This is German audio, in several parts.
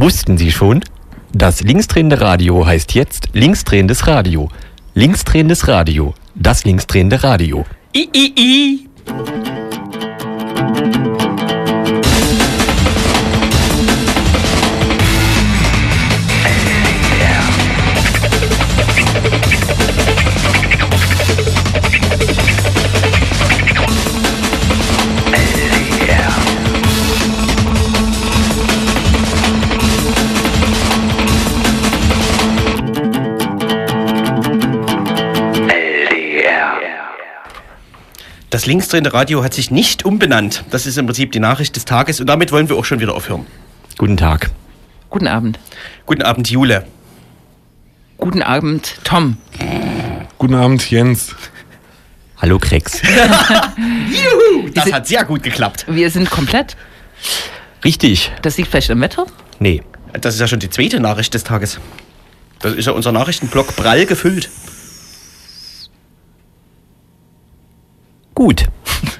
Wussten Sie schon? Das linksdrehende Radio heißt jetzt linksdrehendes Radio. Linksdrehendes Radio. Das linksdrehende Radio. I, I, I. Das linksdrehende Radio hat sich nicht umbenannt. Das ist im Prinzip die Nachricht des Tages und damit wollen wir auch schon wieder aufhören. Guten Tag. Guten Abend. Guten Abend, Jule. Guten Abend, Tom. Guten Abend, Jens. Hallo Krex. Juhu, das hat sehr gut geklappt. Wir sind komplett. Richtig. Das liegt vielleicht am Wetter? Nee. Das ist ja schon die zweite Nachricht des Tages. Das ist ja unser Nachrichtenblock prall gefüllt. Gut.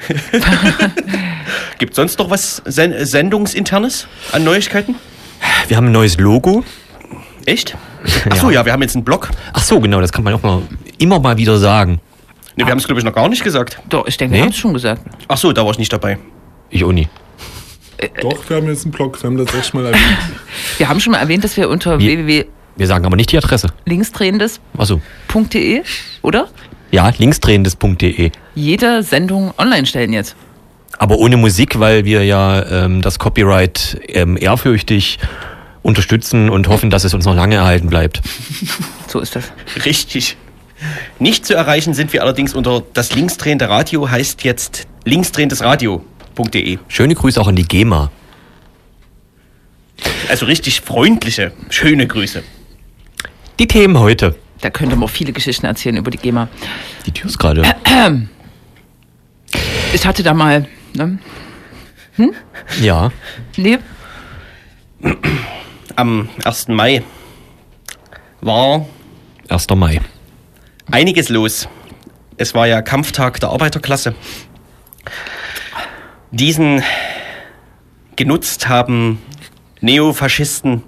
Gibt sonst noch was Sen Sendungsinternes an Neuigkeiten? Wir haben ein neues Logo. Echt? Achso, ja. Ja. wir haben jetzt einen Blog. Ach so, genau, das kann man auch mal immer mal wieder sagen. Ne, wir haben es, glaube ich, noch gar nicht gesagt. Doch, ich denke, Nee? wir haben es schon gesagt. Achso, da war ich nicht dabei. Ich auch nie. Doch, wir haben jetzt einen Blog, wir haben das echt mal erwähnt. Wir haben schon mal erwähnt, dass wir unter Wir- Wir sagen aber nicht die Adresse. www.linksdrehendes.de, Achso. oder? Ja, linksdrehendes.de. Jede Sendung online stellen jetzt. Aber ohne Musik, weil wir ja ähm, das Copyright ähm, ehrfürchtig unterstützen und hoffen, dass es uns noch lange erhalten bleibt. So ist das. Richtig. Nicht zu erreichen sind wir allerdings unter das linksdrehende Radio, heißt jetzt linksdrehendesradio.de. Schöne Grüße auch an die GEMA. Also richtig freundliche, schöne Grüße. Die Themen heute. Da könnte man auch viele Geschichten erzählen über die GEMA. Die Tür ist gerade. Ich hatte da mal, ne? Ja. Nee, Am 1. Mai war 1. Mai. einiges los. Es war ja Kampftag der Arbeiterklasse. Diesen genutzt haben Neofaschisten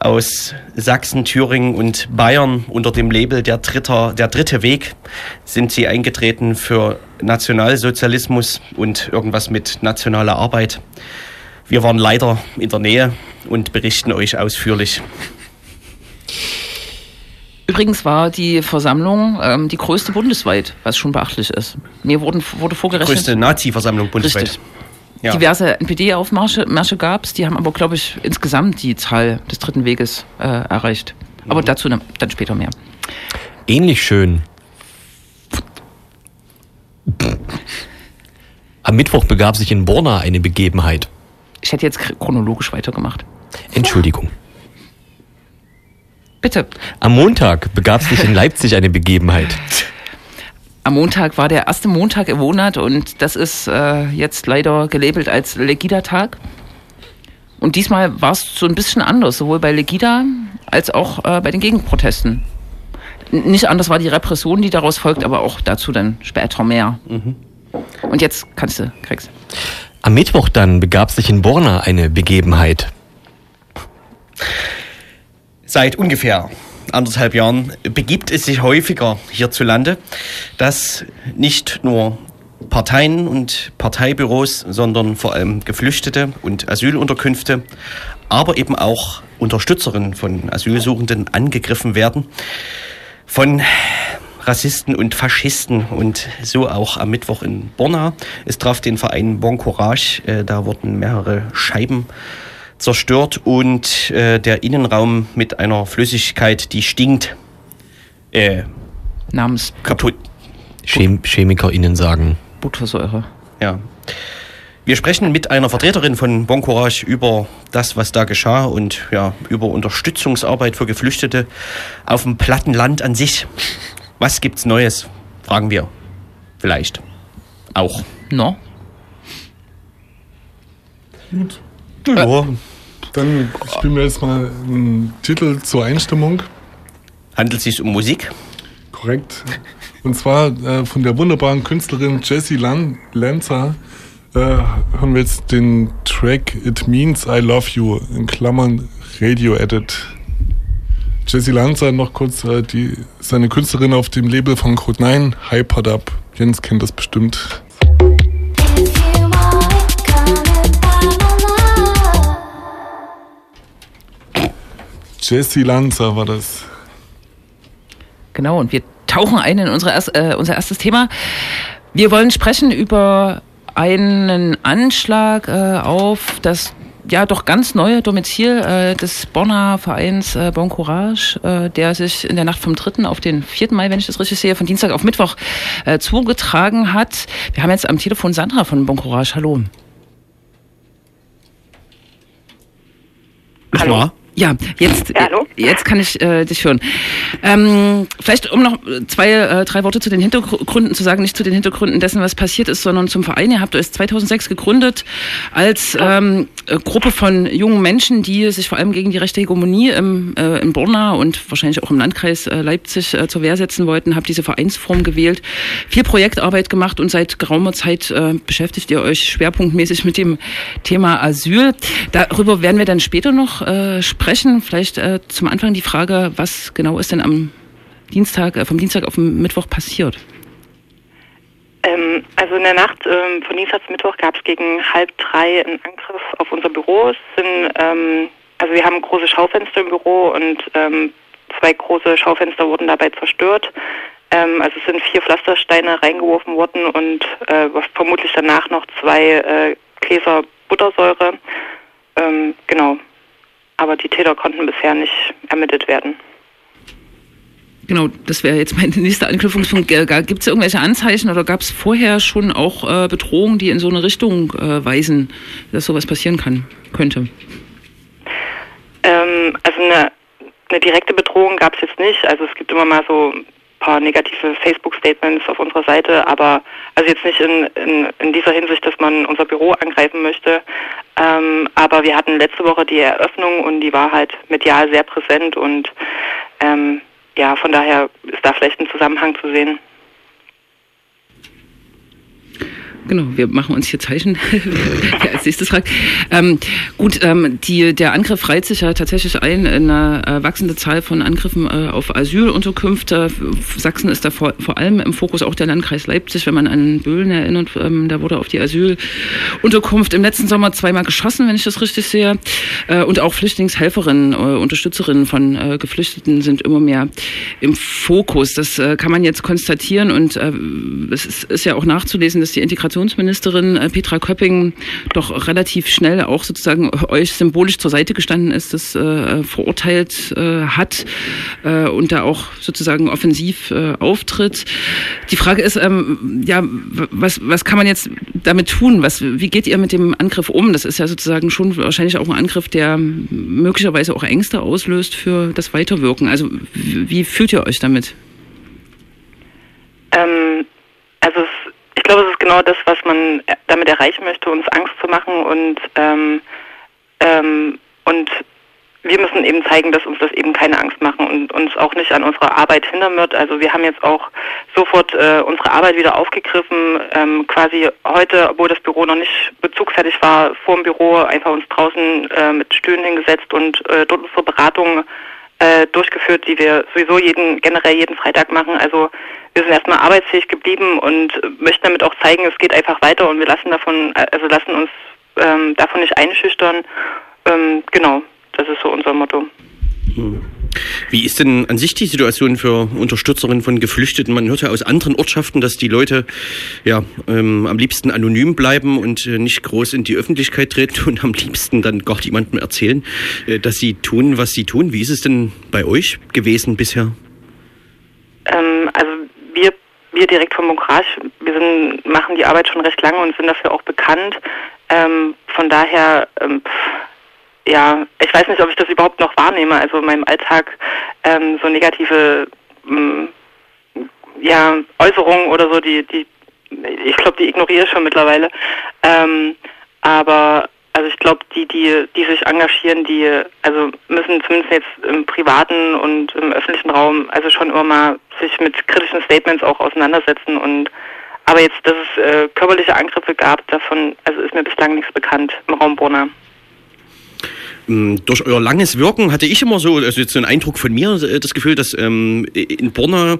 aus Sachsen, Thüringen und Bayern unter dem Label der, Dritter, der dritte Weg sind sie eingetreten für Nationalsozialismus und irgendwas mit nationaler Arbeit. Wir waren leider in der Nähe und berichten euch ausführlich. übrigens war die Versammlung ähm, die größte bundesweit, was schon beachtlich ist. Mir wurden, wurde vorgerechnet. Größte Nazi-Versammlung bundesweit. Richtig. Ja. Diverse NPD-Aufmärsche Märsche gab es, die haben aber, glaube ich, insgesamt die Zahl des dritten Weges äh, erreicht. Aber dazu ne, dann später mehr. Ähnlich schön. Am Mittwoch begab sich in Borna eine Begebenheit. Ich hätte jetzt chronologisch weitergemacht. Entschuldigung. Bitte. Am Montag begab sich in Leipzig eine Begebenheit. Am Montag war der erste Montag im Monat und das ist äh, jetzt leider gelabelt als Legida-Tag. Und diesmal war es so ein bisschen anders, sowohl bei Legida als auch äh, bei den Gegenprotesten. Nicht anders war die Repression, die daraus folgt, aber auch dazu dann später mehr. Und jetzt kannst du, kriegst. Am Mittwoch dann begab sich in Borna eine Begebenheit. Seit ungefähr anderthalb Jahren begibt es sich häufiger hierzulande, dass nicht nur Parteien und Parteibüros, sondern vor allem Geflüchtete und Asylunterkünfte, aber eben auch Unterstützerinnen von Asylsuchenden angegriffen werden von Rassisten und Faschisten und so auch am Mittwoch in Borna. Es traf den Verein Bon Courage, äh, da wurden mehrere Scheiben zerstört und äh, der Innenraum mit einer Flüssigkeit, die stinkt, äh, Namens kaputt. Chem ChemikerInnen sagen. Buttersäure. Ja. Wir sprechen mit einer Vertreterin von Bon Courage über das, was da geschah und ja, über Unterstützungsarbeit für Geflüchtete auf dem platten Land an sich. Was gibt's Neues? Fragen wir. Vielleicht. Auch. No? Gut. Ja, dann spielen wir jetzt mal einen Titel zur Einstimmung. Handelt es sich um Musik? Korrekt. Und zwar äh, von der wunderbaren Künstlerin Jessie Lan Lanza äh, hören wir jetzt den Track It Means I Love You in Klammern Radio Edit. Jesse Lanza noch kurz, äh, die, seine Künstlerin auf dem Label von Code 9, Hypered Up. Jens kennt das bestimmt. Jesse Lanza war das. Genau, und wir tauchen ein in unsere äh, unser erstes Thema. Wir wollen sprechen über einen Anschlag äh, auf das ja doch ganz neue Domizil äh, des Bonner Vereins äh, Bon Courage, äh, der sich in der Nacht vom 3. auf den 4. Mai, wenn ich das richtig sehe, von Dienstag auf Mittwoch äh, zugetragen hat. Wir haben jetzt am Telefon Sandra von Bon Courage. Hallo. Hallo. Ja, jetzt, ja, jetzt kann ich äh, dich hören. Ähm, vielleicht um noch zwei, äh, drei Worte zu den Hintergründen zu sagen, nicht zu den Hintergründen dessen, was passiert ist, sondern zum Verein. Ihr habt euch 2006 gegründet als ähm, Gruppe von jungen Menschen, die sich vor allem gegen die rechte Hegemonie im, äh, im Borna und wahrscheinlich auch im Landkreis äh, Leipzig äh, zur Wehr setzen wollten. Habt diese Vereinsform gewählt, viel Projektarbeit gemacht und seit geraumer Zeit äh, beschäftigt ihr euch schwerpunktmäßig mit dem Thema Asyl. Darüber werden wir dann später noch äh, sprechen sprechen. Vielleicht äh, zum Anfang die Frage, was genau ist denn am Dienstag, äh, vom Dienstag auf den Mittwoch passiert? Ähm, also in der Nacht ähm, von Dienstag zu Mittwoch gab es gegen halb drei einen Angriff auf unser Büro. Sind, ähm, also wir haben große Schaufenster im Büro und ähm, zwei große Schaufenster wurden dabei zerstört. Ähm, also es sind vier Pflastersteine reingeworfen worden und äh, vermutlich danach noch zwei äh, Gläser Buttersäure. Ähm, genau aber die Täter konnten bisher nicht ermittelt werden. Genau, das wäre jetzt mein nächster Anknüpfungspunkt. Gibt es irgendwelche Anzeichen oder gab es vorher schon auch äh, Bedrohungen, die in so eine Richtung äh, weisen, dass sowas passieren kann, könnte? Ähm, also eine, eine direkte Bedrohung gab es jetzt nicht. Also es gibt immer mal so paar negative Facebook-Statements auf unserer Seite, aber also jetzt nicht in, in, in dieser Hinsicht, dass man unser Büro angreifen möchte. Ähm, aber wir hatten letzte Woche die Eröffnung und die war halt medial sehr präsent und ähm, ja, von daher ist da vielleicht ein Zusammenhang zu sehen. Genau, wir machen uns hier Zeichen, wer als nächstes fragt. Ähm, gut, ähm, die, der Angriff reiht sich ja tatsächlich ein in eine äh, wachsende Zahl von Angriffen äh, auf Asylunterkünfte. Sachsen ist da vor, vor allem im Fokus auch der Landkreis Leipzig, wenn man an Böhlen erinnert, ähm, da wurde auf die Asylunterkunft im letzten Sommer zweimal geschossen, wenn ich das richtig sehe. Äh, und auch Flüchtlingshelferinnen, äh, Unterstützerinnen von äh, Geflüchteten sind immer mehr im Fokus. Das äh, kann man jetzt konstatieren und äh, es ist, ist ja auch nachzulesen, dass die Integration Integrationsministerin äh, Petra Köpping doch relativ schnell auch sozusagen euch symbolisch zur Seite gestanden ist, das äh, verurteilt äh, hat äh, und da auch sozusagen offensiv äh, auftritt. Die Frage ist, ähm, ja, was, was kann man jetzt damit tun? Was, wie geht ihr mit dem Angriff um? Das ist ja sozusagen schon wahrscheinlich auch ein Angriff, der möglicherweise auch Ängste auslöst für das Weiterwirken. Also wie fühlt ihr euch damit? Ähm, also es ich glaube, es ist genau das, was man damit erreichen möchte, uns Angst zu machen und ähm, ähm, und wir müssen eben zeigen, dass uns das eben keine Angst machen und uns auch nicht an unserer Arbeit hindern wird. Also wir haben jetzt auch sofort äh, unsere Arbeit wieder aufgegriffen, ähm, quasi heute, obwohl das Büro noch nicht bezugfertig war, vor dem Büro einfach uns draußen äh, mit Stühlen hingesetzt und äh, dort unsere Beratungen äh, durchgeführt, die wir sowieso jeden generell jeden Freitag machen. Also wir sind erstmal arbeitsfähig geblieben und möchten damit auch zeigen, es geht einfach weiter und wir lassen davon, also lassen uns ähm, davon nicht einschüchtern. Ähm, genau, das ist so unser Motto. Hm. Wie ist denn an sich die Situation für Unterstützerinnen von Geflüchteten? Man hört ja aus anderen Ortschaften, dass die Leute ja ähm, am liebsten anonym bleiben und äh, nicht groß in die Öffentlichkeit treten und am liebsten dann gar niemandem erzählen, äh, dass sie tun, was sie tun. Wie ist es denn bei euch gewesen bisher? Ähm, also wir, wir direkt vom Monkrage, wir sind, machen die Arbeit schon recht lange und sind dafür auch bekannt. Ähm, von daher, ähm, ja, ich weiß nicht, ob ich das überhaupt noch wahrnehme. Also in meinem Alltag ähm, so negative ähm, ja, Äußerungen oder so, die, die ich glaube, die ignoriere ich schon mittlerweile. Ähm, aber also ich glaube, die, die, die sich engagieren, die also müssen zumindest jetzt im privaten und im öffentlichen Raum also schon immer mal sich mit kritischen Statements auch auseinandersetzen und aber jetzt, dass es äh, körperliche Angriffe gab, davon also ist mir bislang nichts bekannt im Raum Brunner. Mm, durch euer langes Wirken hatte ich immer so, also jetzt so einen Eindruck von mir, äh, das Gefühl, dass ähm, in Borna,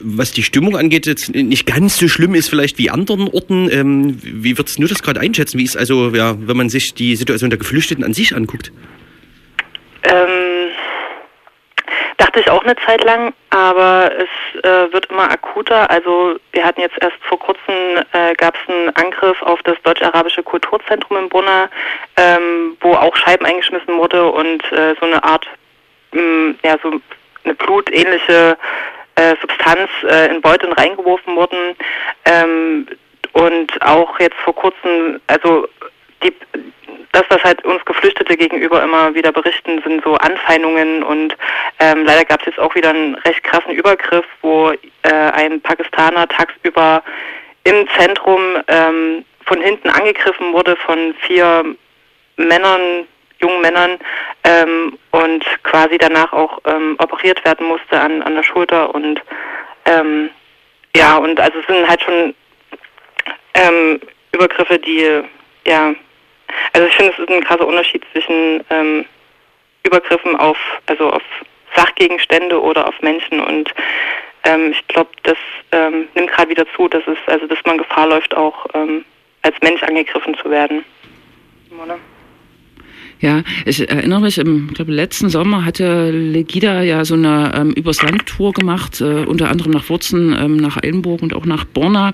was die Stimmung angeht, jetzt nicht ganz so schlimm ist vielleicht wie anderen Orten. Ähm, wie würdest du das gerade einschätzen? Wie ist also, ja, wenn man sich die Situation der Geflüchteten an sich anguckt? Ähm, dachte ich auch eine Zeit lang, aber es äh, wird immer akuter. Also wir hatten jetzt erst vor kurzem äh, gab es einen Angriff auf das deutsch-arabische Kulturzentrum in Brunner, ähm, wo auch Scheiben eingeschmissen wurde und äh, so eine Art, mh, mm, ja so eine blutähnliche äh, Substanz äh, in Beuteln reingeworfen wurden. Ähm, und auch jetzt vor kurzem, also die, das, was halt uns Geflüchtete gegenüber immer wieder berichten, sind so Anfeindungen und ähm, leider gab es jetzt auch wieder einen recht krassen Übergriff, wo äh, ein Pakistaner tagsüber im Zentrum ähm, von hinten angegriffen wurde von vier Männern, jungen Männern ähm, und quasi danach auch ähm, operiert werden musste an, an der Schulter und ähm, ja, und also es sind halt schon ähm, Übergriffe, die ja also ich finde, es ist ein krasser Unterschied zwischen ähm, Übergriffen auf, also auf Sachgegenstände oder auf Menschen und ähm, ich glaube, das ähm, nimmt gerade wieder zu, dass es, also dass man Gefahr läuft, auch ähm, als Mensch angegriffen zu werden. Oder? Ja, ich erinnere mich, im glaube, letzten Sommer hatte Legida ja so eine ähm, Übers Land-Tour gemacht, äh, unter anderem nach Wurzen, ähm, nach Eilenburg und auch nach Borna.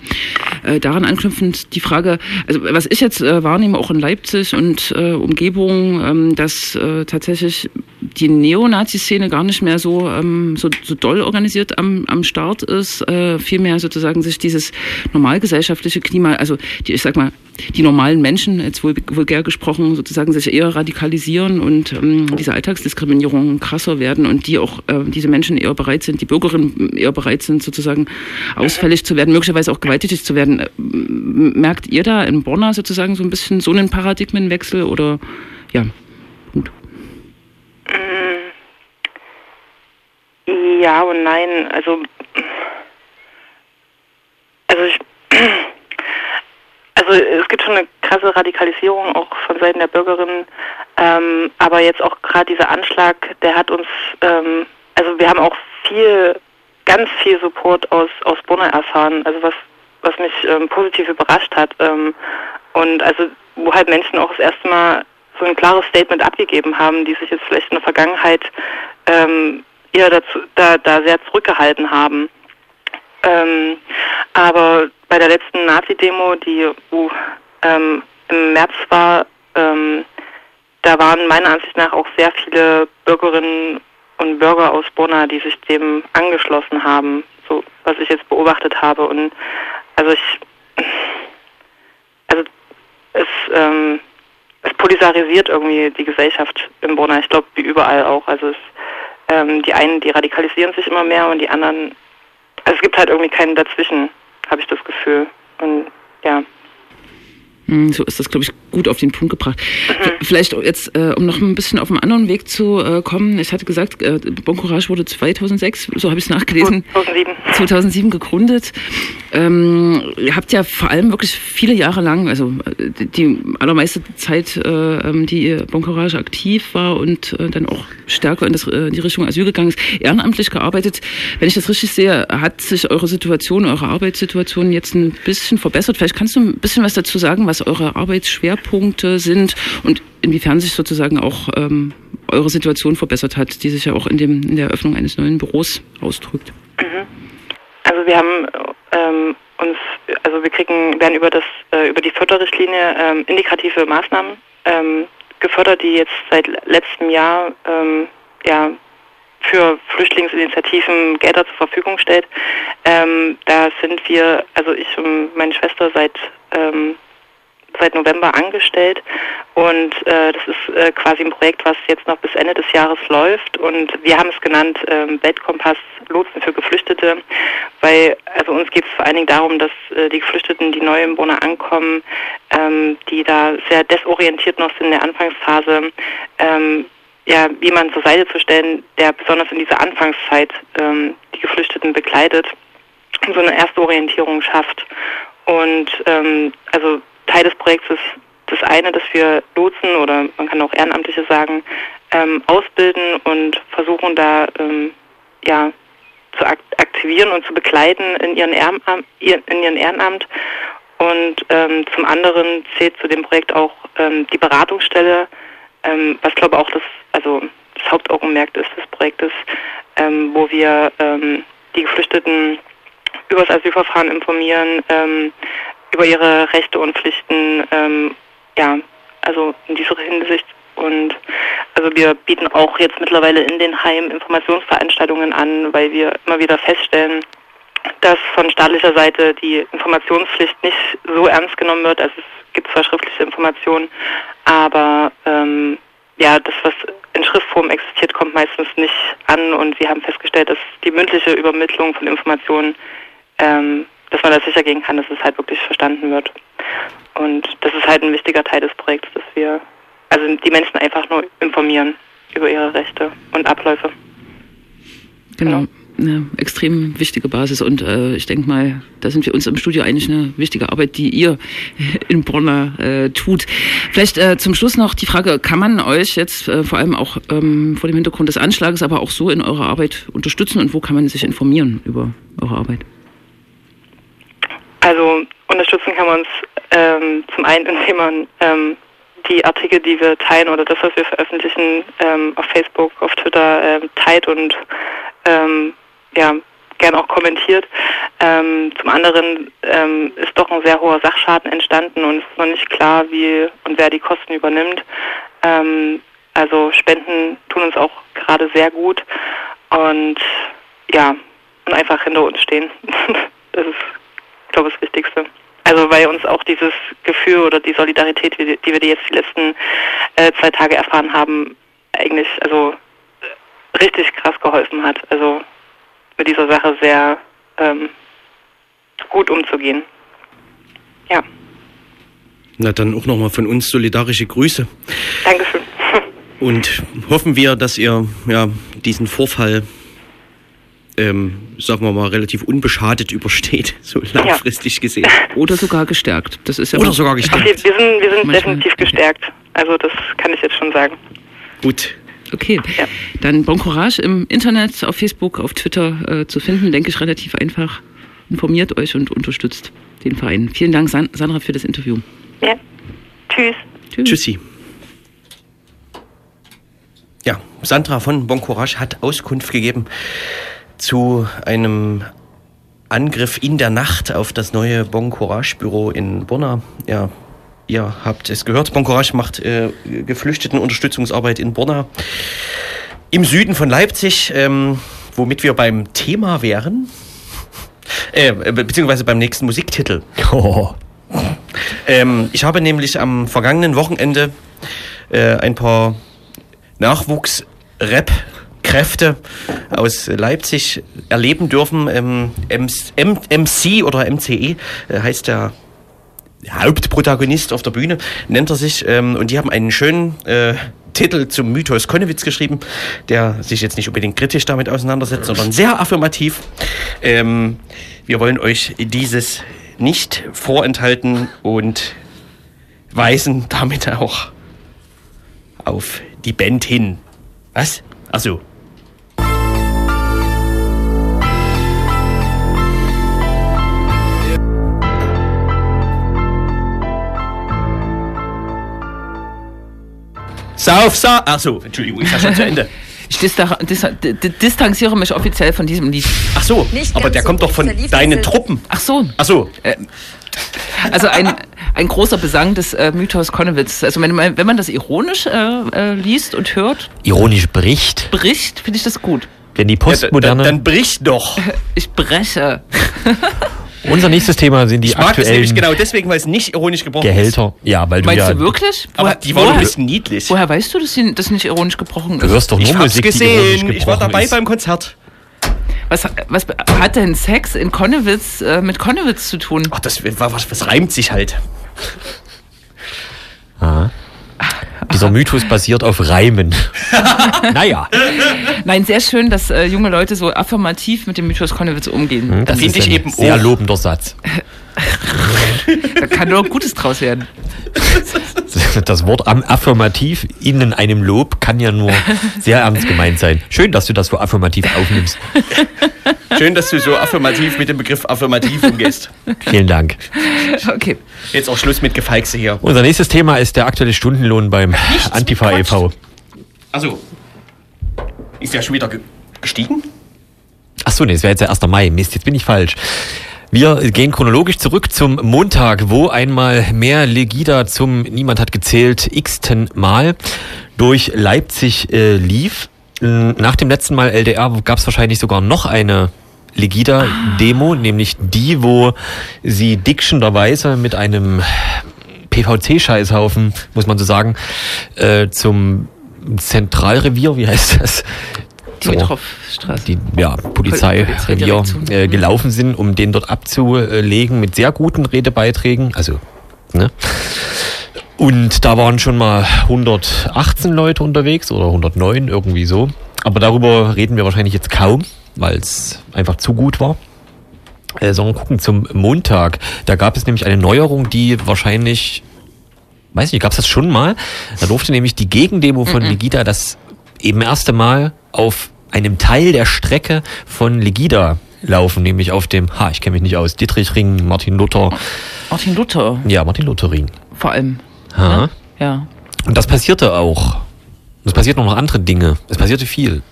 Äh, daran anknüpfend die Frage, also was ich jetzt äh, wahrnehme, auch in Leipzig und äh, Umgebung, ähm, dass äh, tatsächlich die Neonazi-Szene gar nicht mehr so, ähm, so, so doll organisiert am, am Start ist, äh, vielmehr sozusagen sich dieses normalgesellschaftliche Klima, also die, ich sag mal, die normalen Menschen, jetzt vulgär gesprochen, sozusagen sich eher radikalisieren und ähm, diese Alltagsdiskriminierung krasser werden und die auch äh, diese Menschen eher bereit sind, die Bürgerinnen eher bereit sind, sozusagen ausfällig zu werden, möglicherweise auch gewalttätig zu werden. Merkt ihr da in Borna sozusagen so ein bisschen so einen Paradigmenwechsel oder ja, gut? Ja und nein. Also, also ich also es gibt schon eine krasse Radikalisierung auch von Seiten der Bürgerinnen, ähm, aber jetzt auch gerade dieser Anschlag, der hat uns, ähm, also wir haben auch viel, ganz viel Support aus aus Bonner erfahren, also was was mich ähm, positiv überrascht hat ähm, und also wo halt Menschen auch das erste Mal so ein klares Statement abgegeben haben, die sich jetzt vielleicht in der Vergangenheit ähm, eher dazu, da, da sehr zurückgehalten haben. Ähm, aber bei der letzten Nazi-Demo, die uh, ähm, im März war, ähm, da waren meiner Ansicht nach auch sehr viele Bürgerinnen und Bürger aus Bonn, die sich dem angeschlossen haben, so was ich jetzt beobachtet habe. Und also ich, also es, ähm, polarisiert irgendwie die Gesellschaft in Bonn. Ich glaube, wie überall auch. Also es, ähm, die einen, die radikalisieren sich immer mehr und die anderen also es gibt halt irgendwie keinen dazwischen, habe ich das Gefühl. Und ja. Hm, so ist das, glaube ich, gut auf den Punkt gebracht. Mhm. Vielleicht jetzt, äh, um noch ein bisschen auf einen anderen Weg zu äh, kommen. Ich hatte gesagt, äh, Bon Courage wurde 2006, so habe ich es nachgelesen, 2007. 2007 gegründet. Ähm, ihr habt ja vor allem wirklich viele Jahre lang, also äh, die allermeiste Zeit, äh, ähm, die Bon Courage aktiv war und äh, dann auch stärker in, das, äh, in die Richtung Asyl gegangen ist, ehrenamtlich gearbeitet. Wenn ich das richtig sehe, hat sich eure Situation, eure Arbeitssituation jetzt ein bisschen verbessert. Vielleicht kannst du ein bisschen was dazu sagen, was eure Arbeitsschwerpunkte sind und inwiefern sich sozusagen auch ähm, eure Situation verbessert hat, die sich ja auch in, dem, in der Eröffnung eines neuen Büros ausdrückt. Mhm. Also wir haben ähm, uns, also wir kriegen, werden über das, äh, über die Förderrichtlinie ähm, indikative Maßnahmen ähm, gefördert, die jetzt seit letztem Jahr ähm, ja für Flüchtlingsinitiativen Gelder zur Verfügung stellt. Ähm, da sind wir, also ich und meine Schwester seit ähm, seit November angestellt. Und äh, das ist äh, quasi ein Projekt, was jetzt noch bis Ende des Jahres läuft. Und wir haben es genannt ähm, Weltkompass Lotsen für Geflüchtete, weil also uns geht es vor allen Dingen darum, dass äh, die Geflüchteten, die neu im Bonner ankommen, ähm, die da sehr desorientiert noch sind in der Anfangsphase, ähm, ja, jemanden zur Seite zu stellen, der besonders in dieser Anfangszeit ähm, die Geflüchteten begleitet und so eine erste Orientierung schafft. und ähm, also Teil des Projekts ist das eine, dass wir Lotsen oder man kann auch Ehrenamtliche sagen, ähm, ausbilden und versuchen da ähm, ja zu ak aktivieren und zu begleiten in ihren, Ehrenamt, in ihren Ehrenamt. Und ähm, zum anderen zählt zu dem Projekt auch ähm, die Beratungsstelle, ähm, was glaube auch das, also das Hauptaugenmerk ist des Projektes, ähm, wo wir die Geflüchteten über das Asylverfahren informieren, ähm, über ihre Rechte und Pflichten, ähm, ja, also in dieser Hinsicht. Und also wir bieten auch jetzt mittlerweile in den Heimen Informationsveranstaltungen an, weil wir immer wieder feststellen, dass von staatlicher Seite die Informationspflicht nicht so ernst genommen wird. Also es gibt zwar schriftliche Informationen, aber ähm, ja, das, was in Schriftform existiert, kommt meistens nicht an und wir haben festgestellt, dass die mündliche Übermittlung von Informationen, ähm, dass man da sicher gehen kann, dass es halt wirklich verstanden wird. Und das ist halt ein wichtiger Teil des Projekts, dass wir also die Menschen einfach nur informieren über ihre Rechte und Abläufe. Genau. Eine extrem wichtige Basis und äh, ich denke mal, da sind wir uns im Studio eigentlich eine wichtige Arbeit, die ihr in Borna äh, tut. Vielleicht äh, zum Schluss noch die Frage, kann man euch jetzt äh, vor allem auch ähm, vor dem Hintergrund des Anschlages, aber auch so in eurer Arbeit unterstützen und wo kann man sich informieren über eure Arbeit? Also unterstützen kann man uns ähm, zum einen, indem man ähm, die Artikel, die wir teilen oder das, was wir veröffentlichen, ähm, auf Facebook, auf Twitter ähm, teilt und ähm, ja, gern auch kommentiert. Ähm, zum anderen ist doch ein sehr hoher Sachschaden entstanden und es ist noch nicht klar, wie und wer die Kosten übernimmt. Also Spenden tun uns auch gerade sehr gut und ja, und einfach hinter uns stehen. das ist, glaube das Wichtigste. Also weil uns auch dieses Gefühl oder die Solidarität, die, die wir jetzt die letzten äh, zwei Tage erfahren haben, eigentlich also richtig krass geholfen hat. Also mit dieser Sache sehr ähm, gut umzugehen. Ja. Na dann auch nochmal von uns solidarische Grüße. Dankeschön. Und hoffen wir, dass ihr ja diesen Vorfall ähm, sagen wir mal, relativ unbeschadet übersteht, so langfristig ja. gesehen. Oder sogar gestärkt. Das ist ja Oder sogar gestärkt. Wir, wir sind, wir sind definitiv gestärkt. Also das kann ich jetzt schon sagen. Gut. Okay, ja. dann Bon Courage im Internet, auf Facebook, auf Twitter äh, zu finden, denke ich relativ einfach. Informiert euch und unterstützt den Verein. Vielen Dank, San Sandra, für das Interview. Ja, tschüss. Tschüss. Tschüssi. Ja, Sandra von Bon Courage hat Auskunft gegeben zu einem Angriff in der Nacht auf das neue Bon Courage Büro in Bonner. Ja, ihr habt es gehört, Bon Courage macht äh, Geflüchtetenunterstützungsarbeit in Bonner im Süden von Leipzig, ähm, womit wir beim Thema wären. Äh, beziehungsweise beim nächsten Musiktitel. Oh. Ähm, ich habe nämlich am vergangenen Wochenende äh, ein paar Nachwuchs-Rap Kräfte aus Leipzig erleben dürfen. Ähm, MC oder MCE äh, heißt der Hauptprotagonist auf der Bühne, nennt er sich. Ähm, und die haben einen schönen äh, Titel zum Mythos Konnewitz geschrieben, der sich jetzt nicht unbedingt kritisch damit auseinandersetzt, sondern sehr affirmativ. Ähm, wir wollen euch dieses nicht vorenthalten und weisen damit auch auf die Band hin. Was? Achso. Sauf, sa. Achso, Entschuldigung, ich war schon zu Ende. Ich distanziere mich offiziell von diesem Lied. Ach so, Nicht aber der so kommt doch von deinen Truppen. Ach so. Ach so. Äh, also ein, ein großer Besang des äh, Mythos Konnewitz. Also wenn man, wenn man das ironisch äh, äh, liest und hört. Ironisch bricht. Bricht, finde ich das gut. Wenn die Postmoderne. Ja, dann, dann bricht doch. Ich breche. Unser nächstes Thema sind die ich mag aktuellen. nämlich genau deswegen, weil es nicht ironisch gebrochen Gehälter. ist. Ja, weil du Meinst ja. du wirklich? Aber die waren ein bisschen niedlich. Woher weißt du, dass sie das nicht ironisch gebrochen ist? Du hörst doch nur ich hab's Musik, gesehen. ich war dabei ist. beim Konzert. Was, was hat denn Sex in Konnewitz äh, mit Konnewitz zu tun? Ach, das was, was reimt sich halt. Aha. Dieser Mythos basiert auf Reimen. naja. Nein, sehr schön, dass äh, junge Leute so affirmativ mit dem Mythos Konnewitz umgehen. Hm, das, ist ich ein eben sehr auch. lobender Satz. da kann nur Gutes draus werden. Das Wort affirmativ in einem Lob kann ja nur sehr ernst gemeint sein. Schön, dass du das so affirmativ aufnimmst. Schön, dass du so affirmativ mit dem Begriff affirmativ umgehst. Vielen Dank. Okay. Jetzt auch Schluss mit Gefeixe hier. Unser nächstes Thema ist der aktuelle Stundenlohn beim Antifa Quatsch. e.V. Also, ist der schon wieder ge- gestiegen? Ach so, nee, es wäre jetzt der 1. Mai. Mist, jetzt bin ich falsch. Wir gehen chronologisch zurück zum Montag, wo einmal mehr Legida zum Niemand hat gezählt x-ten Mal durch Leipzig äh, lief. Nach dem letzten Mal LDR gab es wahrscheinlich sogar noch eine Legida-Demo, nämlich die, wo sie dickschenderweise mit einem PVC-Scheißhaufen, muss man so sagen, äh, zum Zentralrevier, wie heißt das? So die ja, Polizeirevier Polizeidirektion. äh, gelaufen sind, um den dort abzulegen mit sehr guten Redebeiträgen. Also, ne? Und da waren schon mal 118 Leute unterwegs oder 109, irgendwie so. Aber darüber reden wir wahrscheinlich jetzt kaum, weil es einfach zu gut war. Äh, sondern gucken zum Montag. Da gab es nämlich eine Neuerung, die wahrscheinlich, weiß nicht, gab es das schon mal? Da durfte nämlich die Gegendemo von Legida das eben erste Mal auf einem Teil der Strecke von Legida laufen, nämlich auf dem, ha, ich kenne mich nicht aus, Dietrichring, Martin Luther, Martin Luther ja, Martin Luther Ring. vor allem. Ha. Ja. Und das passierte auch. Es passierten noch andere Dinge. Es passierte viel.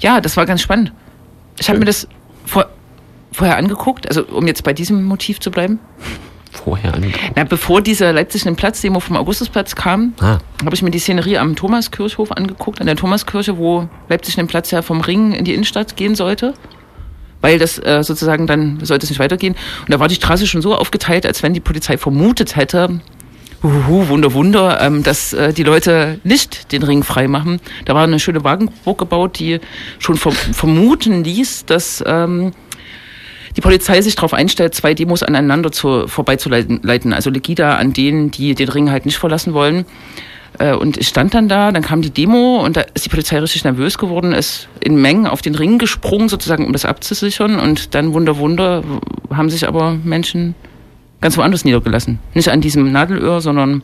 Ja, das war ganz spannend. Ich habe mir das vor, vorher angeguckt, also um jetzt bei diesem Motiv zu bleiben. Vorher an. Na, bevor diese Leipzig im Platz-Demo vom Augustusplatz kam, Ah. habe ich mir die Szenerie am Thomaskirchhof angeguckt, an der Thomaskirche, wo Leipzig den Platz ja vom Ring in die Innenstadt gehen sollte. Weil das äh, sozusagen dann sollte es nicht weitergehen. Und da war die Straße schon so aufgeteilt, als wenn die Polizei vermutet hätte, huhu, Wunder, Wunder, ähm, dass äh, die Leute nicht den Ring frei machen. Da war eine schöne Wagenburg gebaut, die schon verm vermuten ließ, dass ähm, die Polizei sich darauf einstellt, zwei Demos aneinander zu, vorbeizuleiten. Also Legida an denen, die den Ring halt nicht verlassen wollen. Äh, Und ich stand dann da, dann kam die Demo und da ist die Polizei richtig nervös geworden, ist in Mengen auf den Ring gesprungen, sozusagen, um das abzusichern. Und dann, Wunder, Wunder, haben sich aber Menschen ganz woanders niedergelassen. Nicht an diesem Nadelöhr, sondern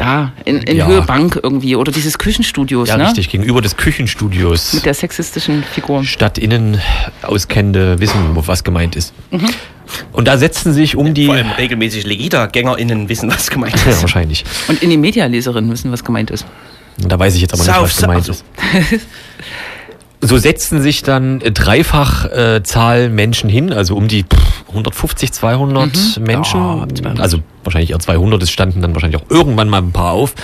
da, in, in Ja. Höhe Bank irgendwie. Oder dieses Küchenstudios, Ja, ne? richtig, gegenüber des Küchenstudios. Mit der sexistischen Figur. Stadtinnen auskennende wissen, wo was gemeint ist. Mhm. Und da setzen sich um die. Vor allem regelmäßig Legida-GängerInnen wissen, was gemeint Ja, ist. wahrscheinlich. Und in die Medialeserinnen wissen, was gemeint ist. Da weiß ich jetzt aber nicht, Sauf, was gemeint sauf. ist. So setzten sich dann äh, dreifach äh, Zahl Menschen hin, also um die pff, 150, 200 Menschen. Ja, 200. Also wahrscheinlich eher 200, es standen dann wahrscheinlich auch irgendwann mal ein paar auf.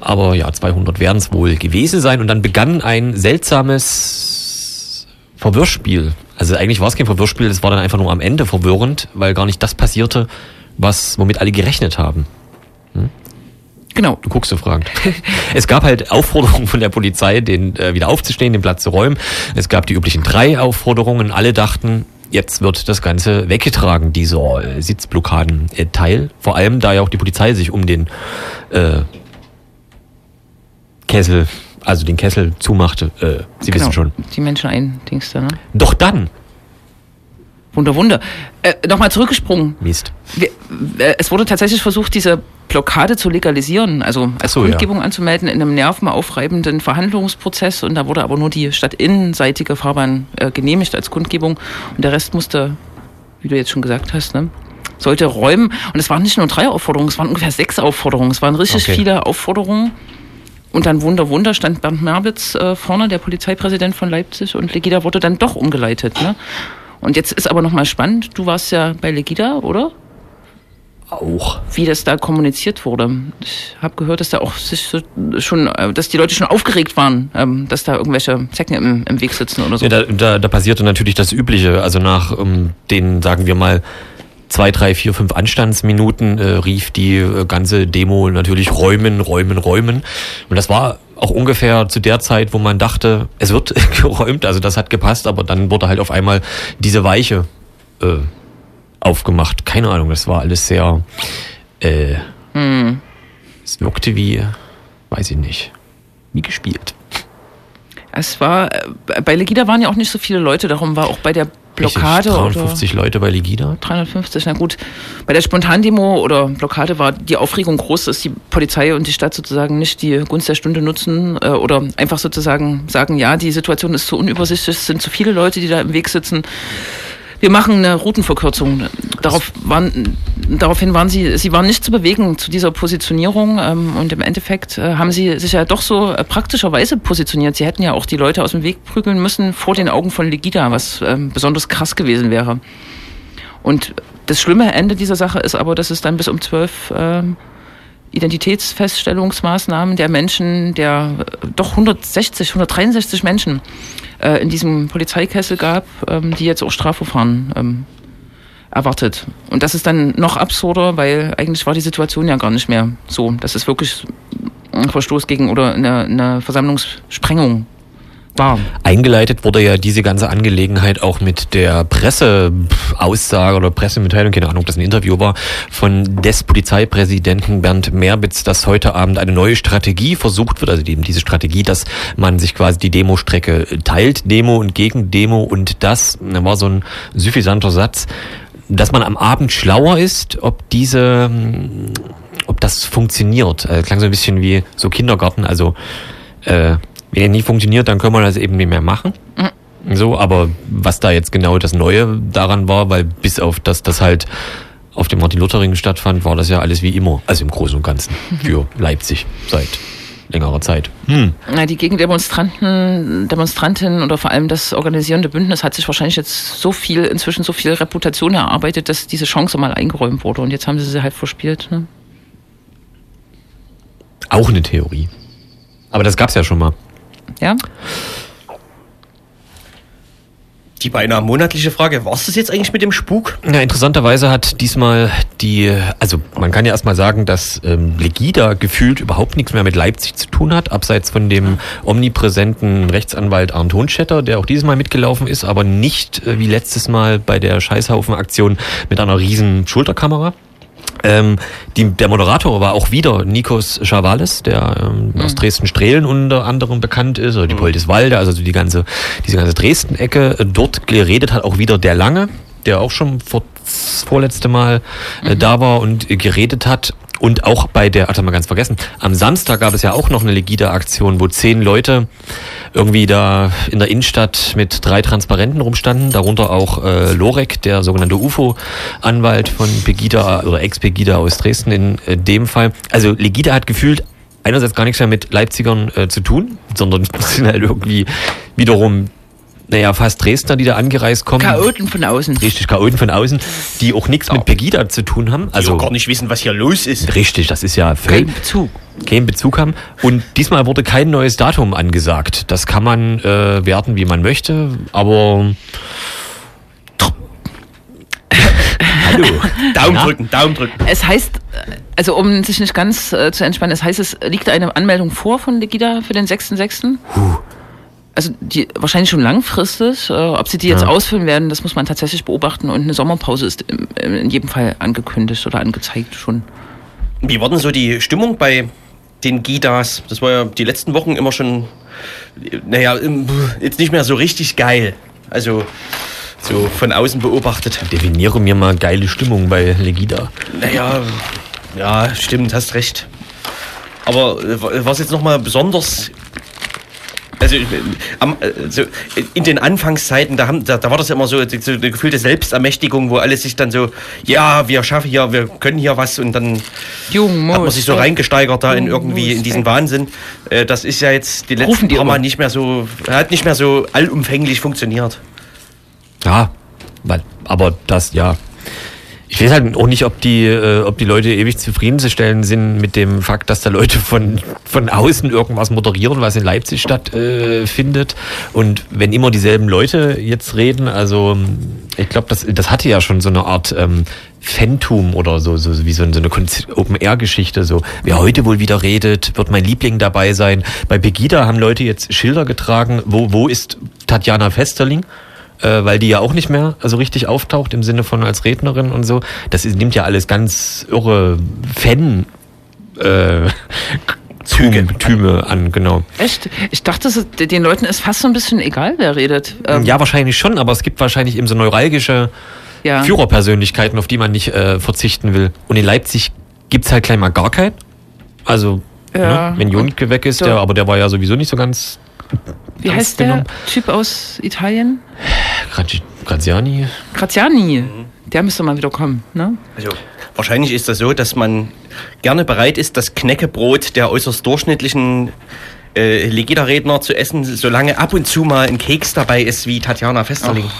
Aber ja, 200 werden es wohl gewesen sein. Und dann begann ein seltsames Verwirrspiel. Also eigentlich war es kein Verwirrspiel, es war dann einfach nur am Ende verwirrend, weil gar nicht das passierte, was womit alle gerechnet haben. Genau. Du guckst so fragend. Es gab halt Aufforderungen von der Polizei, den äh, wieder aufzustehen, den Platz zu räumen. Es gab die üblichen drei Aufforderungen. Alle dachten, jetzt wird das Ganze weggetragen, dieser äh, Sitzblockaden-Teil. Vor allem, da ja auch die Polizei sich um den äh, Kessel, also den Kessel zumachte. Äh, Sie genau. wissen schon. Die Menschen ein, Dings da, ne? Doch dann, Wunder, Wunder. Äh, Nochmal zurückgesprungen. Mist. Wir, äh, es wurde tatsächlich versucht, diese Blockade zu legalisieren, also als so, ja. Kundgebung anzumelden in einem nervenaufreibenden Verhandlungsprozess. Und da wurde aber nur die stadtinnenseitige Fahrbahn äh, genehmigt als Kundgebung. Und der Rest musste, wie du jetzt schon gesagt hast, ne, sollte räumen. Und es waren nicht nur drei Aufforderungen, es waren ungefähr sechs Aufforderungen. Es waren richtig Okay. viele Aufforderungen. Und dann Wunder, Wunder stand Bernd Merwitz äh, vorne, der Polizeipräsident von Leipzig. Und Legida wurde dann doch umgeleitet. Ne? Und jetzt ist aber nochmal spannend. Du warst ja bei Legida, oder? Auch. wie das da kommuniziert wurde. Ich habe gehört, dass da auch sich so schon, äh, dass die Leute schon aufgeregt waren, ähm, dass da irgendwelche Zecken im, im Weg sitzen oder so. Ja, da, da, da passierte natürlich das Übliche. Also nach ähm, den, sagen wir mal, zwei, drei, vier, fünf Anstandsminuten äh, rief die äh, ganze Demo natürlich räumen, räumen, räumen. Und das war auch ungefähr zu der Zeit, wo man dachte, es wird geräumt, also das hat gepasst, aber dann wurde halt auf einmal diese Weiche äh, aufgemacht. Keine Ahnung, das war alles sehr, äh, es wirkte wie, weiß ich nicht, wie gespielt. Es war, äh, bei Legida waren ja auch nicht so viele Leute, darum war auch bei der Blockade. 350 oder Leute bei Legida? 350, na gut. Bei der Spontandemo oder Blockade war die Aufregung groß, dass die Polizei und die Stadt sozusagen nicht die Gunst der Stunde nutzen äh, oder einfach sozusagen sagen, ja, die Situation ist zu unübersichtlich, es sind zu viele Leute, die da im Weg sitzen wir machen eine Routenverkürzung. Darauf waren, daraufhin waren sie, sie waren nicht zu bewegen zu dieser Positionierung ähm, und im Endeffekt äh, haben sie sich ja doch so äh, praktischerweise positioniert. Sie hätten ja auch die Leute aus dem Weg prügeln müssen vor den Augen von Legida, was ähm, besonders krass gewesen wäre. Und das schlimme Ende dieser Sache ist aber, dass es dann bis um zwölf ähm, Identitätsfeststellungsmaßnahmen der Menschen, der äh, doch 160, 163 Menschen äh, in diesem Polizeikessel gab, ähm, die jetzt auch Strafverfahren ähm, erwartet. Und das ist dann noch absurder, weil eigentlich war die Situation ja gar nicht mehr so. Das ist wirklich ein Verstoß gegen oder eine, eine Versammlungssprengung war. Eingeleitet wurde ja diese ganze Angelegenheit auch mit der Presseaussage oder Pressemitteilung, keine Ahnung, ob das ein Interview war, von des Polizeipräsidenten Bernd Merbitz, dass heute Abend eine neue Strategie versucht wird, also eben diese Strategie, dass man sich quasi die Demostrecke teilt, Demo und Gegendemo und das, da war so ein suffisanter Satz, dass man am Abend schlauer ist, ob diese, ob das funktioniert. Also klang so ein bisschen wie so Kindergarten, also äh, wenn er nie funktioniert, dann können wir das eben nicht mehr machen. Mhm. So, aber was da jetzt genau das Neue daran war, weil bis auf das, das halt auf dem Martin-Luther-Ring stattfand, war das ja alles wie immer. Also im Großen und Ganzen für Leipzig seit längerer Zeit. Hm. Na, die Gegendemonstranten, Demonstrantinnen oder vor allem das organisierende Bündnis hat sich wahrscheinlich jetzt so viel, inzwischen so viel Reputation erarbeitet, dass diese Chance mal eingeräumt wurde und jetzt haben sie sie halt verspielt. Ne? Auch eine Theorie. Aber das gab's ja schon mal. Ja? Die beinahe monatliche Frage, war es das jetzt eigentlich mit dem Spuk? Ja, interessanterweise hat diesmal die, also man kann ja erstmal sagen, dass ähm, Legida gefühlt überhaupt nichts mehr mit Leipzig zu tun hat, abseits von dem omnipräsenten Rechtsanwalt Arndt Hohnstetter, der auch dieses Mal mitgelaufen ist, aber nicht äh, wie letztes Mal bei der Scheißhaufen-Aktion mit einer riesen Schulterkamera. Ähm, die, der Moderator war auch wieder Nikos Chavales, der ähm, mhm. aus Dresden-Strehlen unter anderem bekannt ist, oder die mhm. Poldiswalde, also die ganze, diese ganze Dresden-Ecke. Äh, dort geredet hat auch wieder der Lange, der auch schon vor, vorletzte Mal äh, mhm. da war und äh, geredet hat. Und auch bei der, hatte mal ganz vergessen, am Samstag gab es ja auch noch eine Legida-Aktion, wo zehn Leute irgendwie da in der Innenstadt mit drei Transparenten rumstanden, darunter auch äh, Lorek, der sogenannte UFO-Anwalt von Pegida oder Ex-Pegida aus Dresden in äh, dem Fall. Also Legida hat gefühlt einerseits gar nichts mehr mit Leipzigern äh, zu tun, sondern sind halt irgendwie wiederum naja, fast Dresdner, die da angereist kommen. Chaoten von außen. Richtig, Chaoten von außen, die auch nichts ja. mit Pegida zu tun haben. Also die gar nicht wissen, was hier los ist. Richtig, das ist ja völlig... Kein Bezug. Kein Bezug haben. Und diesmal wurde kein neues Datum angesagt. Das kann man äh, werten, wie man möchte, aber... Hallo. Daumen ja. drücken, Daumen drücken. Es heißt, also um sich nicht ganz äh, zu entspannen, es heißt, es liegt eine Anmeldung vor von Legida für den 6.6. Huh also die wahrscheinlich schon langfristig. Äh, ob sie die jetzt ja. ausfüllen werden, das muss man tatsächlich beobachten. Und eine Sommerpause ist im, in jedem Fall angekündigt oder angezeigt schon. Wie war denn so die Stimmung bei den Gidas? Das war ja die letzten Wochen immer schon, naja, jetzt nicht mehr so richtig geil. Also so von außen beobachtet. Definiere mir mal geile Stimmung bei Legida. Naja, ja, stimmt, hast recht. Aber äh, was jetzt nochmal besonders also, also in den Anfangszeiten, da, haben, da, da war das ja immer so, so eine gefühlte Selbstermächtigung, wo alle sich dann so, ja, wir schaffen hier, wir können hier was und dann Jung, hat man sich so reingesteigert da in irgendwie in diesen Wahnsinn. Äh, das ist ja jetzt die letzten paar Mal nicht mehr so, hat nicht mehr so allumfänglich funktioniert. Ja, weil, aber das, ja, ich weiß halt auch nicht, ob die, äh, ob die Leute ewig zufriedenzustellen sind mit dem Fakt, dass da Leute von, von außen irgendwas moderieren, was in Leipzig stattfindet. Äh, Und wenn immer dieselben Leute jetzt reden, also ich glaube, das, das hatte ja schon so eine Art ähm, Phantom oder so, so wie so eine Open-Air-Geschichte. So, wer heute wohl wieder redet, wird mein Liebling dabei sein. Bei Pegida haben Leute jetzt Schilder getragen, wo, wo ist Tatjana Festerling? Äh, weil die ja auch nicht mehr so richtig auftaucht im Sinne von als Rednerin und so. Das ist, nimmt ja alles ganz irre Fan. Äh, Züge. Türme an, genau. Echt? Ich dachte, es ist- den Leuten ist fast so ein bisschen egal, wer redet. Ähm, Ja, wahrscheinlich schon, aber es gibt wahrscheinlich eben so neuralgische ja. Führerpersönlichkeiten, auf die man nicht äh, verzichten will. Und in Leipzig gibt's halt gleich mal gar keinen. Also, Ja. ne, wenn Jonke weg ist, der, aber der war ja sowieso nicht so ganz Wie heißt der genommen. Typ aus Italien? Grazi- Graziani. Graziani. Der müsste mal wieder kommen, ne? Also wahrscheinlich ist das so, dass man gerne bereit ist, das Knäckebrot der äußerst durchschnittlichen äh, Legida-Redner zu essen, solange ab und zu mal ein Keks dabei ist, wie Tatjana Festerling.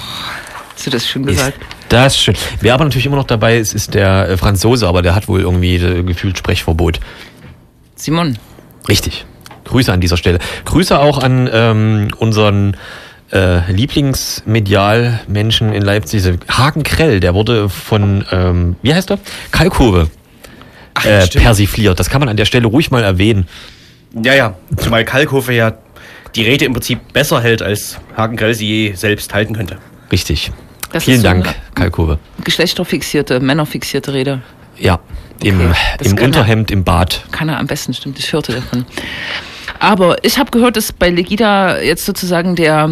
Hast du das schön Ist gesagt? das schön. Wer aber natürlich immer noch dabei ist, ist der äh, Franzose, aber der hat wohl irgendwie äh, gefühlt Sprechverbot. Simon. Richtig. Grüße an dieser Stelle. Grüße auch an ähm, unseren äh, Lieblingsmedialmenschen in Leipzig, Hagen Krell, der wurde von, ähm, wie heißt er? Kalkove äh, persifliert. Das kann man an der Stelle ruhig mal erwähnen. Ja, ja, zumal Kalkofe ja die Rede im Prinzip besser hält, als Hagen Grell sie je selbst halten könnte. Richtig. Das Vielen ist so Dank, Kalkove. Geschlechterfixierte, männerfixierte Rede. Ja, im, Okay, im kann er. Unterhemd, im Bad. Kann er am besten, stimmt. Ich hörte davon. Aber ich habe gehört, dass bei Legida jetzt sozusagen der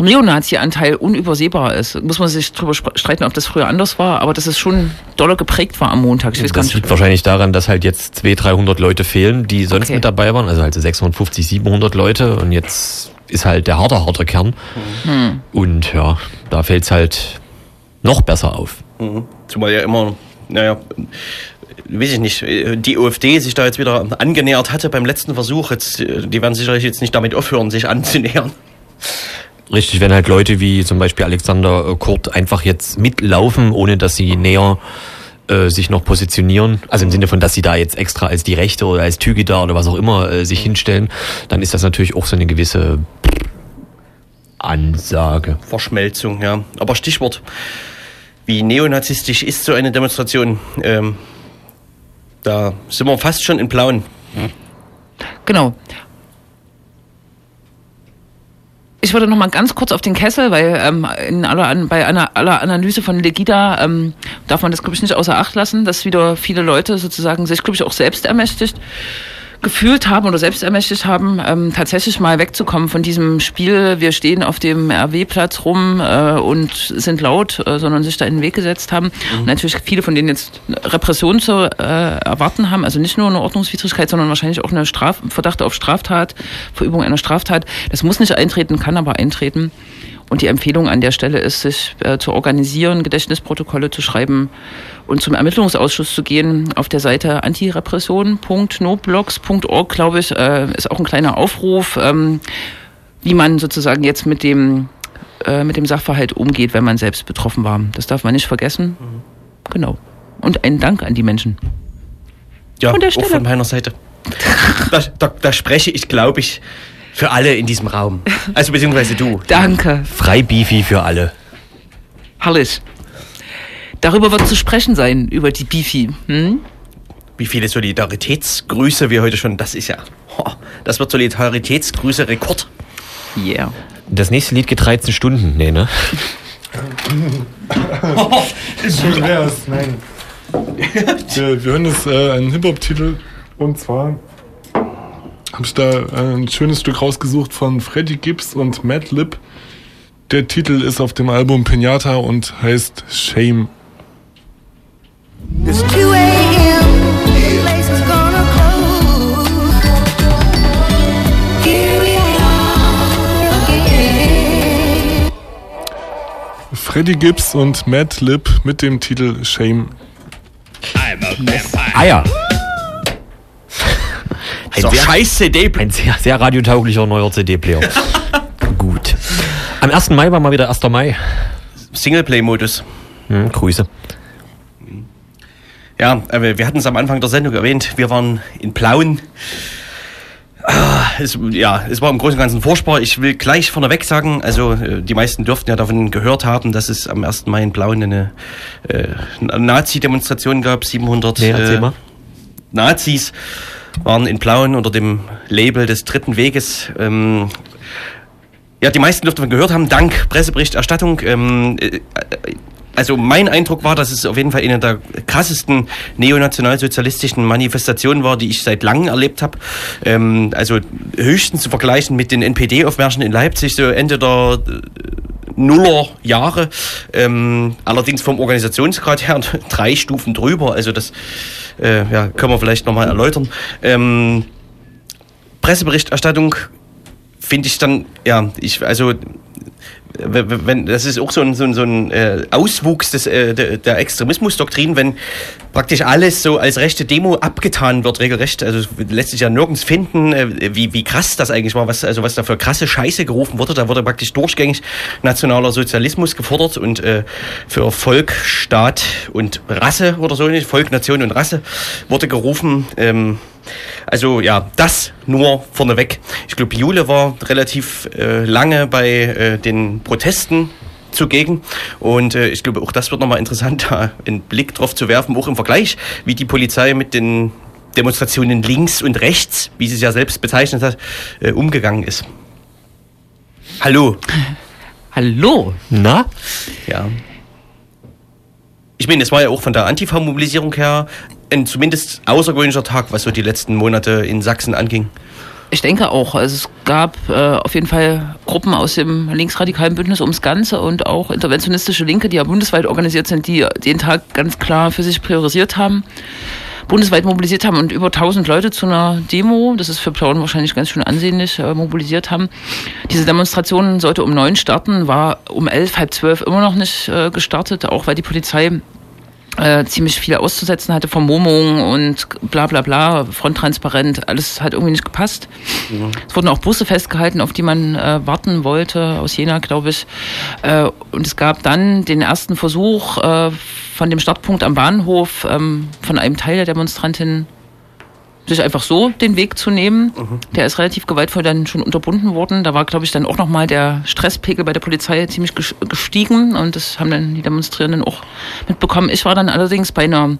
Neonazi-Anteil unübersehbar ist. Muss man sich drüber streiten, ob das früher anders war, aber dass es schon doller geprägt war am Montag. Ich weiß Das liegt wahrscheinlich daran, dass halt jetzt 200, 300 Leute fehlen, die sonst Okay. mit dabei waren. Also halt so 650, 700 Leute. Und jetzt ist halt der harte, harte Kern. Hm. Und ja, da fällt's halt noch besser auf. Mhm. Zumal ja immer, naja, weiß ich nicht, die OFD sich da jetzt wieder angenähert hatte beim letzten Versuch. Jetzt, die werden sicherlich jetzt nicht damit aufhören, sich anzunähern. Richtig, wenn halt Leute wie zum Beispiel Alexander äh, Kurt einfach jetzt mitlaufen, ohne dass sie näher äh, sich noch positionieren, also im Sinne von, dass sie da jetzt extra als die Rechte oder als Tügida oder was auch immer äh, sich hinstellen, dann ist das natürlich auch so eine gewisse Ansage. Verschmelzung, ja. Aber Stichwort, wie neonazistisch ist so eine Demonstration? Ähm, da sind wir fast schon in Blauen. Genau. Ich würde noch mal ganz kurz auf den Kessel, weil ähm, in aller, bei einer aller Analyse von Legida ähm, darf man das, glaube ich, nicht außer Acht lassen, dass wieder viele Leute sozusagen sich, glaube ich, auch selbst ermächtigt gefühlt haben oder selbst ermächtigt haben, ähm, tatsächlich mal wegzukommen von diesem Spiel, wir stehen auf dem RW-Platz rum äh, und sind laut, äh, sondern sich da in den Weg gesetzt haben. Und natürlich viele von denen jetzt Repression zu äh, erwarten haben, also nicht nur eine Ordnungswidrigkeit, sondern wahrscheinlich auch eine Straf Verdacht auf Straftat, Verübung einer Straftat. Das muss nicht eintreten, kann aber eintreten. Und die Empfehlung an der Stelle ist, sich äh, zu organisieren, Gedächtnisprotokolle zu schreiben und zum Ermittlungsausschuss zu gehen. Auf der Seite antirepression.noblogs.org, glaube ich, äh, ist auch ein kleiner Aufruf, ähm, wie man sozusagen jetzt mit dem, äh, mit dem Sachverhalt umgeht, wenn man selbst betroffen war. Das darf man nicht vergessen. Genau. Und einen Dank an die Menschen. Ja, Von der auch von meiner Seite. da, da, da spreche ich, glaube ich, für alle in diesem Raum. Also beziehungsweise du. Danke. Frei-Beefy für alle. Herrlich. Darüber wird zu sprechen sein, über die Bifi. Hm? Wie viele Solidaritätsgrüße wir heute schon, das ist ja, das wird Solidaritätsgrüße Rekord. Yeah. Das nächste Lied geht 13 Stunden. Nee, ne? Schön wär's, nein. wir, wir hören jetzt äh, einen Hip-Hop-Titel und zwar habe ich da äh, ein schönes Stück rausgesucht von Freddie Gibbs und Matt Lib. Der Titel ist auf dem Album Pinata und heißt Shame. It's 2 a.m. The place is gonna close. Here we are again. Freddie Gibbs und Matt Lib mit dem Titel Shame. Ah ja. Ein sehr, scheiß CD. ein sehr, sehr radiotauglicher neuer CD-Player. Gut. Am 1. Mai war mal wieder 1. Mai. Singleplay-Modus. Hm, Grüße. Ja, aber wir hatten es am Anfang der Sendung erwähnt, wir waren in Plauen. Ah, Es, ja, es war im Großen und Ganzen furchtbar. Ich will gleich vorneweg sagen, also äh, die meisten dürften ja davon gehört haben, dass es am 1. Mai in Plauen eine äh, Nazi-Demonstration gab. 700 Nee, äh. Nazis waren in Plauen unter dem Label des Dritten Weges. Ähm, ja, die meisten dürften gehört haben, dank Presseberichterstattung. Ähm, äh, äh, also mein Eindruck war, dass es auf jeden Fall eine der krassesten neonationalsozialistischen Manifestationen war, die ich seit langem erlebt habe. Ähm, also höchstens zu vergleichen mit den NPD-Aufmärschen in Leipzig, so Ende der äh, Nullerjahre. Ähm, allerdings vom Organisationsgrad her drei Stufen drüber. Also das äh, ja, können wir vielleicht nochmal erläutern. Ähm, Presseberichterstattung finde ich dann, ja, ich, also wenn, das ist auch so ein, so ein, so ein äh, Auswuchs des, äh, der, Extremismusdoktrin, wenn praktisch alles so als rechte Demo abgetan wird, regelrecht. Also lässt sich ja nirgends finden, äh, wie, wie krass das eigentlich war, was, also was da für krasse Scheiße gerufen wurde. Da wurde praktisch durchgängig nationaler Sozialismus gefordert und äh, für Volk, Staat und Rasse oder so nicht, Volk, Nation und Rasse wurde gerufen. Ähm, also ja, das nur vorneweg. Ich glaube, Jule war relativ äh, lange bei äh, den Protesten zugegen. Und äh, ich glaube, auch das wird nochmal interessant, da einen Blick drauf zu werfen, auch im Vergleich, wie die Polizei mit den Demonstrationen links und rechts, wie sie es ja selbst bezeichnet hat, äh, umgegangen ist. Hallo. Hallo. Na? Ja. Ich meine, es war ja auch von der Antifa-Mobilisierung her ein zumindest außergewöhnlicher Tag, was so die letzten Monate in Sachsen anging. Ich denke auch. Also es gab äh, auf jeden Fall Gruppen aus dem linksradikalen Bündnis ums Ganze und auch interventionistische Linke, die ja bundesweit organisiert sind, die den Tag ganz klar für sich priorisiert haben, bundesweit mobilisiert haben und über 1000 Leute zu einer Demo, das ist für Plauen wahrscheinlich ganz schön ansehnlich, äh, mobilisiert haben. Diese Demonstration sollte um neun starten, war um elf, halb zwölf immer noch nicht äh, gestartet, auch weil die Polizei äh, ziemlich viel auszusetzen hatte, Vermummung und bla bla bla, fronttransparent, alles hat irgendwie nicht gepasst. Es wurden auch Busse festgehalten, auf die man äh, warten wollte, aus Jena, glaube ich. Äh, und es gab dann den ersten Versuch äh, von dem Startpunkt am Bahnhof ähm, von einem Teil der Demonstrantin sich einfach so den Weg zu nehmen. Der ist relativ gewaltvoll dann schon unterbunden worden. Da war, glaube ich, dann auch nochmal der Stresspegel bei der Polizei ziemlich ges- gestiegen und das haben dann die Demonstrierenden auch mitbekommen. Ich war dann allerdings bei einer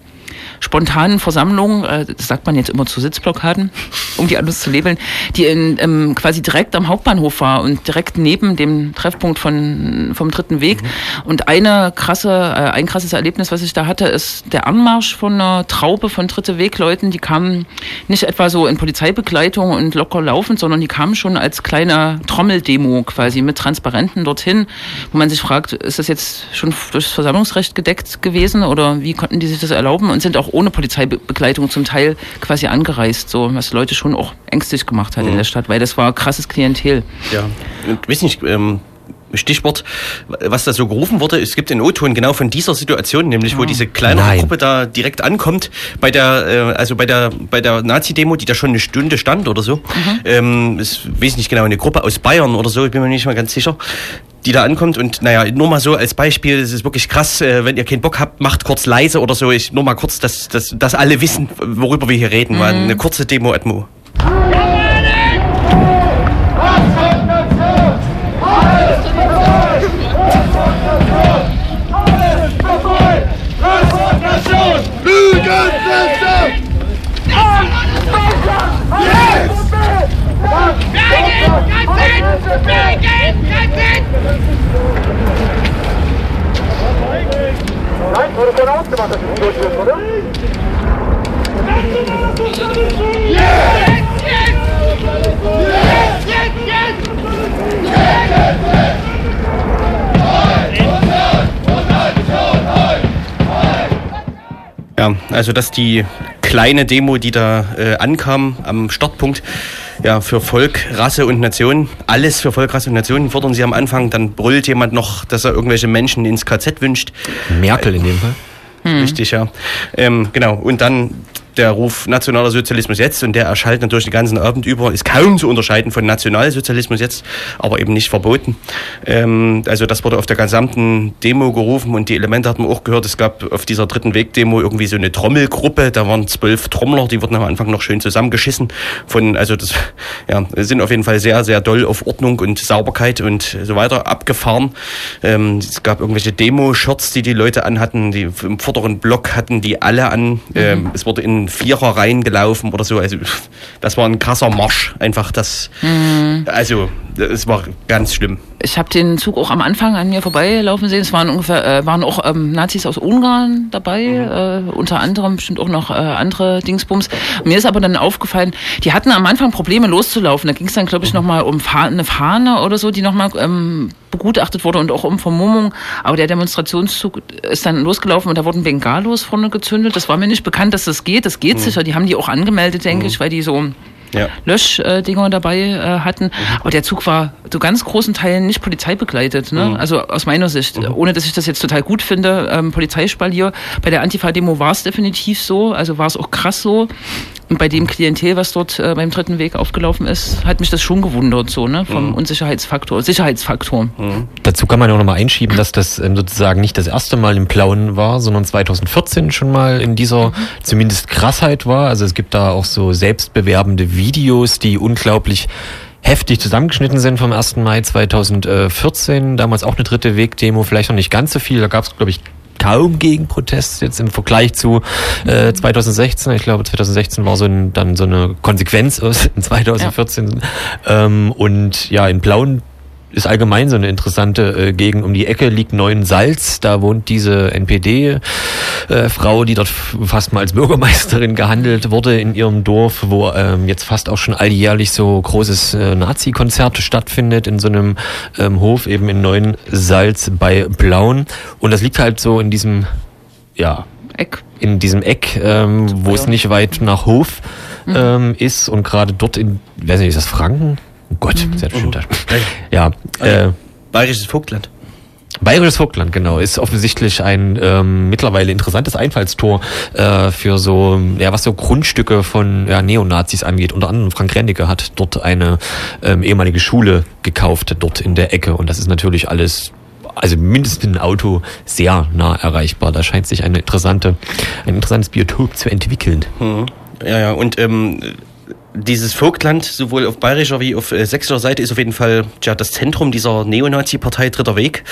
spontanen Versammlung, äh, das sagt man jetzt immer zu Sitzblockaden, um die anders zu labeln, die in, ähm, quasi direkt am Hauptbahnhof war und direkt neben dem Treffpunkt von, vom Dritten Weg. Und eine krasse, äh, ein krasses Erlebnis, was ich da hatte, ist der Anmarsch von einer Traube von Dritte Wegleuten. Die kamen nicht etwa so in Polizeibegleitung und locker laufend, sondern die kamen schon als kleine Trommeldemo quasi mit Transparenten dorthin, wo man sich fragt, ist das jetzt schon durchs Versammlungsrecht gedeckt gewesen oder wie konnten die sich das erlauben und sind auch ohne Polizeibegleitung zum Teil quasi angereist, so was Leute schon auch ängstlich gemacht hat in der Stadt, weil das war krasses Klientel. Ja, und weiß nicht, ähm, Stichwort, was da so gerufen wurde, es gibt den O-Ton genau von dieser Situation, nämlich wo diese kleinere Nein. Gruppe da direkt ankommt, bei der, äh, also bei der, bei der Nazi-Demo, die da schon eine Stunde stand oder so. Ähm, ich weiß nicht genau, eine Gruppe aus Bayern oder so, ich bin mir nicht mal ganz sicher. Die da ankommt und naja, nur mal so als Beispiel, es ist wirklich krass, äh, wenn ihr keinen Bock habt, macht kurz leise oder so. Ich nur mal kurz, dass, dass, dass alle wissen, worüber wir hier reden. War eine kurze Demo-Atmo. Nein, wurde vorne ausgemacht, dass es durch ist, oder? Ja, also dass die kleine Demo, die da äh, ankam am Startpunkt, ja, für Volk, Rasse und Nation, alles für Volk, Rasse und Nation fordern sie am Anfang, dann brüllt jemand noch, dass er irgendwelche Menschen ins KZ wünscht. Merkel in dem Fall. Richtig, ja. Ähm, genau, und dann der Ruf Nationaler Sozialismus jetzt und der erschallt natürlich den ganzen Abend über, ist kaum zu unterscheiden von Nationalsozialismus jetzt, aber eben nicht verboten. Ähm, also das wurde auf der gesamten Demo gerufen und die Elemente hat man auch gehört, es gab auf dieser dritten Weg-Demo irgendwie so eine Trommelgruppe, da waren zwölf Trommler, die wurden am Anfang noch schön zusammengeschissen von, also das, ja, sind auf jeden Fall sehr, sehr doll auf Ordnung und Sauberkeit und so weiter abgefahren. Ähm, es gab irgendwelche Demo-Shirts, die die Leute anhatten, die im vorderen Block hatten die alle an. Ähm, es wurde in Vierer reingelaufen oder so. Also das war ein krasser Marsch. Einfach das, also es war ganz schlimm. Ich habe den Zug auch am Anfang an mir vorbeilaufen sehen. Es waren ungefähr, äh, waren auch ähm, Nazis aus Ungarn dabei, äh, unter anderem bestimmt auch noch äh, andere Dingsbums. Mir ist aber dann aufgefallen, die hatten am Anfang Probleme loszulaufen. Da ging es dann, glaube ich, nochmal um Fa eine Fahne oder so, die nochmal ähm, begutachtet wurde und auch um Vermummung. Aber der Demonstrationszug ist dann losgelaufen und da wurden Bengalos vorne gezündet. Das war mir nicht bekannt, dass das geht. Das geht sicher. Die haben die auch angemeldet, denke ich, weil die so Ja. Löschdinger dabei äh, hatten. Aber der Zug war zu ganz großen Teilen nicht polizeibegleitet. Ne? Also aus meiner Sicht, ohne dass ich das jetzt total gut finde, ähm, Polizeispalier. Bei der Antifa-Demo war es definitiv so, also war es auch krass so. Und bei dem Klientel, was dort äh, beim dritten Weg aufgelaufen ist, hat mich das schon gewundert, so, ne? Vom Unsicherheitsfaktor, Sicherheitsfaktor. Dazu kann man ja auch nochmal einschieben, dass das ähm, sozusagen nicht das erste Mal im Plauen war, sondern 2014 schon mal in dieser zumindest Krassheit war. Also es gibt da auch so selbstbewerbende Videos, die unglaublich heftig zusammengeschnitten sind vom 1. Mai 2014. Damals auch eine dritte Wegdemo, vielleicht noch nicht ganz so viel. Da gab es, glaube ich, kaum Gegenprotest jetzt im Vergleich zu äh, 2016. Ich glaube, 2016 war so ein, dann so eine Konsequenz aus 2014. Ähm, und ja, in Blauen ist allgemein so eine interessante äh, Gegend um die Ecke, liegt Neuensalz. Da wohnt diese NPD-Frau, die dort fast mal als Bürgermeisterin gehandelt wurde in ihrem Dorf, wo ähm, jetzt fast auch schon alljährlich so großes äh, Nazi-Konzert stattfindet in so einem ähm, Hof eben in Neuensalz bei Blauen. Und das liegt halt so in diesem, ja, Eck. in diesem Eck, ähm, wo es nicht weit nach Hof ähm, ist und gerade dort in, weiß nicht, ist das Franken? Oh Gott, mhm. bestimmt da. Ja, äh, Bayerisches Vogtland. Bayerisches Vogtland, genau, ist offensichtlich ein ähm, mittlerweile interessantes Einfallstor äh, für so, ja, was so Grundstücke von ja, Neonazis angeht. Unter anderem Frank Rennecke hat dort eine ähm, ehemalige Schule gekauft, dort in der Ecke. Und das ist natürlich alles also mindestens mit dem Auto sehr nah erreichbar. Da scheint sich eine interessante, ein interessantes Biotop zu entwickeln. Mhm. Ja, ja, und ähm, dieses Vogtland, sowohl auf bayerischer wie auf äh, sächsischer Seite, ist auf jeden Fall ja, das Zentrum dieser Neonazi-Partei Dritter Weg.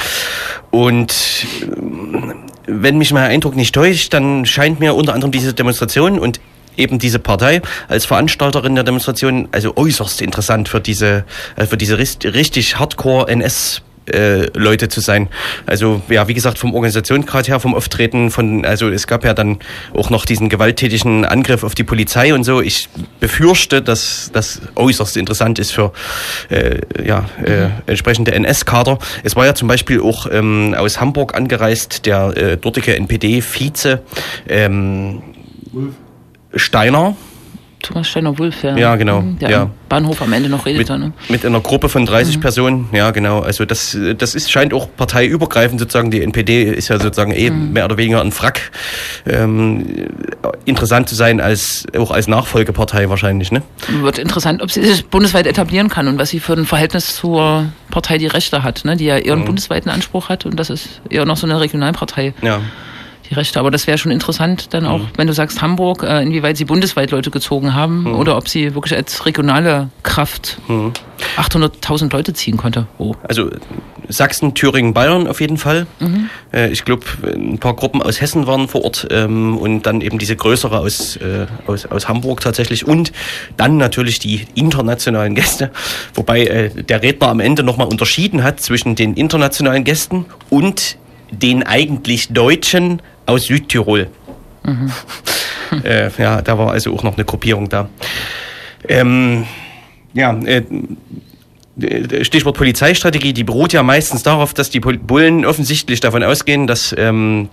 Und ähm, wenn mich mein Eindruck nicht täuscht, dann scheint mir unter anderem diese Demonstration und eben diese Partei als Veranstalterin der Demonstration also äußerst interessant für diese äh, für diese richtig Hardcore NS äh, Leute zu sein. Also ja, wie gesagt, vom Organisationsgrad her, vom Auftreten, von also es gab ja dann auch noch diesen gewalttätigen Angriff auf die Polizei und so. Ich befürchte, dass das äußerst interessant ist für äh, ja, äh, entsprechende NS-Kader. Es war ja zum Beispiel auch ähm, aus Hamburg angereist der äh, dortige NPD-Vize ähm, Steiner. Thomas Steiner-Wulff, ja. Ja, genau, Mhm, Der ja. am Bahnhof am Ende noch mit, redete, ne? mit einer Gruppe von 30 Personen, ja genau. Also das, das ist, scheint auch parteiübergreifend sozusagen. Die NPD ist ja sozusagen eh mehr oder weniger ein Frack. Ähm, interessant zu sein als auch als Nachfolgepartei wahrscheinlich, ne? Wird interessant, ob sie sich bundesweit etablieren kann und was sie für ein Verhältnis zur Partei Die Rechte hat, ne? die ja eher einen bundesweiten Anspruch hat und das ist eher noch so eine Regionalpartei, Ja. Die Rechte. Aber das wäre schon interessant, dann auch, wenn du sagst Hamburg, äh, inwieweit sie bundesweit Leute gezogen haben oder ob sie wirklich als regionale Kraft 800.000 Leute ziehen konnte. Oh. Also Sachsen, Thüringen, Bayern auf jeden Fall. Äh, ich glaube, ein paar Gruppen aus Hessen waren vor Ort ähm, und dann eben diese größere aus, äh, aus, aus Hamburg tatsächlich und dann natürlich die internationalen Gäste, wobei äh, der Redner am Ende nochmal unterschieden hat zwischen den internationalen Gästen und den eigentlich Deutschen aus Südtirol. äh, ja, da war also auch noch eine Gruppierung da. Ähm, ja, äh, Stichwort Polizeistrategie, die beruht ja meistens darauf, dass die Bullen offensichtlich davon ausgehen, dass ähm,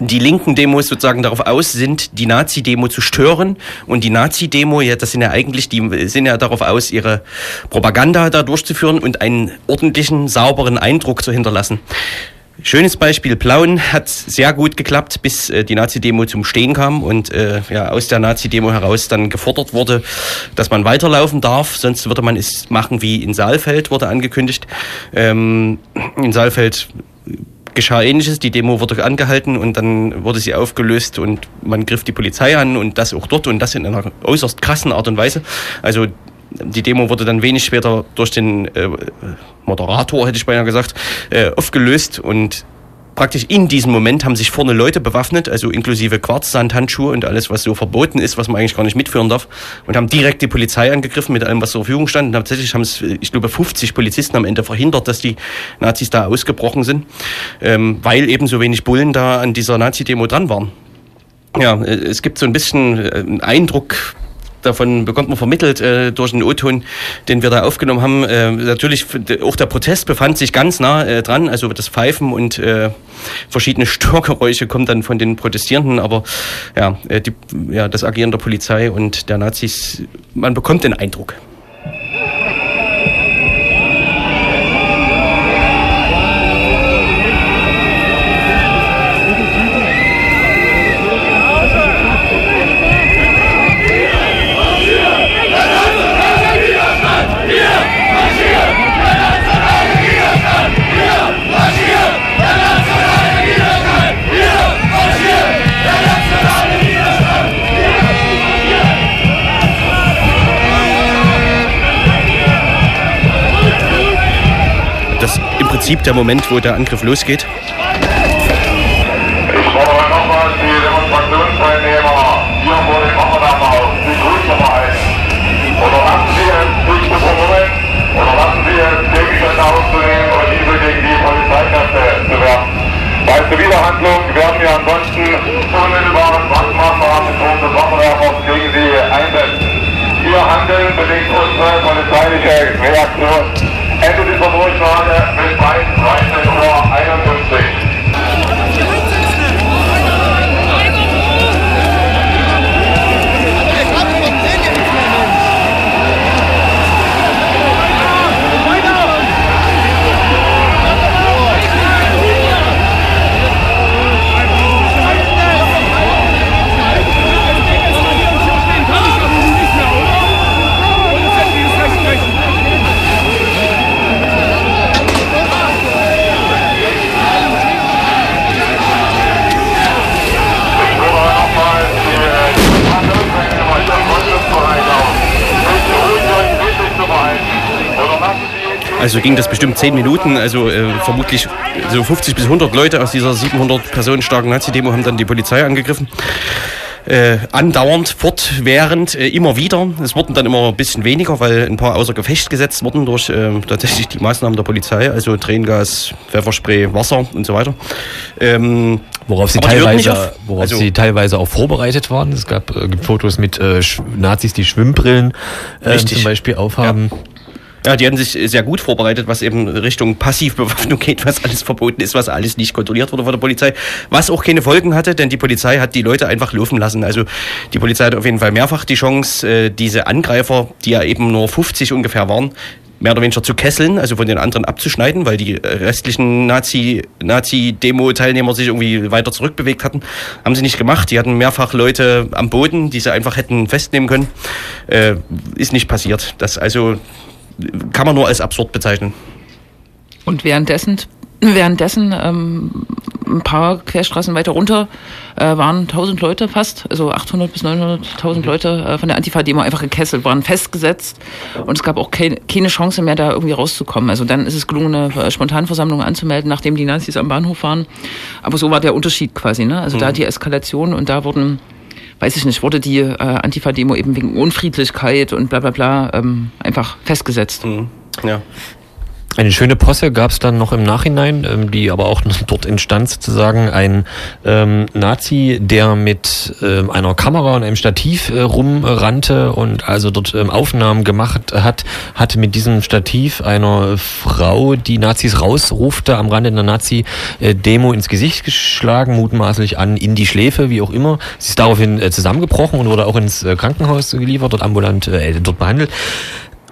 die linken Demos sozusagen darauf aus sind, die Nazi-Demo zu stören. Und die Nazi-Demo, ja, das sind ja eigentlich, die sind ja darauf aus, ihre Propaganda da durchzuführen und einen ordentlichen, sauberen Eindruck zu hinterlassen. Schönes Beispiel, Plauen hat sehr gut geklappt, bis äh, die Nazi-Demo zum Stehen kam und äh, ja, aus der Nazi-Demo heraus dann gefordert wurde, dass man weiterlaufen darf, sonst würde man es machen wie in Saalfeld, wurde angekündigt. Ähm, in Saalfeld geschah ähnliches, die Demo wurde angehalten und dann wurde sie aufgelöst und man griff die Polizei an und das auch dort und das in einer äußerst krassen Art und Weise. Also die Demo wurde dann wenig später durch den äh, Moderator, hätte ich beinahe gesagt, äh, aufgelöst und praktisch in diesem Moment haben sich vorne Leute bewaffnet, also inklusive Quarzsandhandschuhe und alles, was so verboten ist, was man eigentlich gar nicht mitführen darf, und haben direkt die Polizei angegriffen mit allem, was zur Verfügung stand. Und tatsächlich haben es, ich glaube, 50 Polizisten am Ende verhindert, dass die Nazis da ausgebrochen sind, ähm, weil eben so wenig Bullen da an dieser Nazi-Demo dran waren. Ja, äh, es gibt so ein bisschen äh, einen Eindruck, davon bekommt man vermittelt äh, durch den O-Ton, den wir da aufgenommen haben. Äh, natürlich, auch der Protest befand sich ganz nah äh, dran, also das Pfeifen und äh, verschiedene Störgeräusche kommen dann von den Protestierenden, aber ja, äh, die, ja, das Agieren der Polizei und der Nazis, man bekommt den Eindruck. Prinzip der Moment, wo der Angriff losgeht. Ich fordere nochmals die Demonstrationsteilnehmer hier vor dem Wochendamm auf, die Grüße verhalten. Oder lassen Sie es, sich zu vermummeln, oder lassen Sie es, Gegenstände aufzunehmen und die Polizeikräfte zu werfen. Bei Zuwiderhandlung werden wir ansonsten unmittelbaren Zwangsmaßnahmen Form des Waffenwerfers gegen Sie einsetzen. Ihr Handeln bedingt unsere polizeiliche Reaktion. Ende dieser Durchsage bis 13.51 Uhr. Die Also ging das bestimmt 10 Minuten, also äh, vermutlich so 50 bis 100 Leute aus dieser 700 Personen starken Nazi-Demo haben dann die Polizei angegriffen. Äh, andauernd, fortwährend, äh, immer wieder. Es wurden dann immer ein bisschen weniger, weil ein paar außer Gefecht gesetzt wurden durch äh, tatsächlich die Maßnahmen der Polizei, also Tränengas, Pfefferspray, Wasser und so weiter. Ähm, Worauf sie teilweise, auf. worauf Also- sie teilweise auch vorbereitet waren. Es gab äh, gibt Fotos mit äh, Nazis, die Schwimmbrillen äh, Richtig. zum Beispiel aufhaben. Ja, die hatten sich sehr gut vorbereitet, was eben Richtung Passivbewaffnung geht, was alles verboten ist, was alles nicht kontrolliert wurde von der Polizei, was auch keine Folgen hatte, denn die Polizei hat die Leute einfach laufen lassen. Also die Polizei hat auf jeden Fall mehrfach die Chance, äh, diese Angreifer, die ja eben nur 50 ungefähr waren, mehr oder weniger zu kesseln, also von den anderen abzuschneiden, weil die restlichen Nazi, Nazi-Demo-Teilnehmer sich irgendwie weiter zurückbewegt hatten. Haben sie nicht gemacht. Die hatten mehrfach Leute am Boden, die sie einfach hätten festnehmen können. Äh, ist nicht passiert. Das also kann man nur als absurd bezeichnen. Und währenddessen, währenddessen ähm, ein paar Querstraßen weiter runter äh, waren 1000 Leute fast, also 800 bis 900.000 Leute äh, von der Antifa-Demo einfach gekesselt, waren festgesetzt und es gab auch keine, keine Chance mehr, da irgendwie rauszukommen. Also dann ist es gelungen, eine äh, Spontanversammlung anzumelden, nachdem die Nazis am Bahnhof waren. Aber so war der Unterschied quasi, ne? Also da die Eskalation und da wurden weiß ich nicht, wurde die äh, Antifa-Demo eben wegen Unfriedlichkeit und bla bla bla ähm, einfach festgesetzt. Mhm. Ja. Eine schöne Posse gab es dann noch im Nachhinein, ähm, die aber auch dort entstand sozusagen ein ähm, Nazi, der mit ähm, einer Kamera und einem Stativ äh, rumrannte und also dort ähm, Aufnahmen gemacht hat, hatte mit diesem Stativ einer Frau, die Nazis rausrufte, am Rande einer Nazi-Demo ins Gesicht geschlagen, mutmaßlich an in die Schläfe, wie auch immer. Sie ist daraufhin äh, zusammengebrochen und wurde auch ins äh, Krankenhaus geliefert, dort ambulant äh, dort behandelt.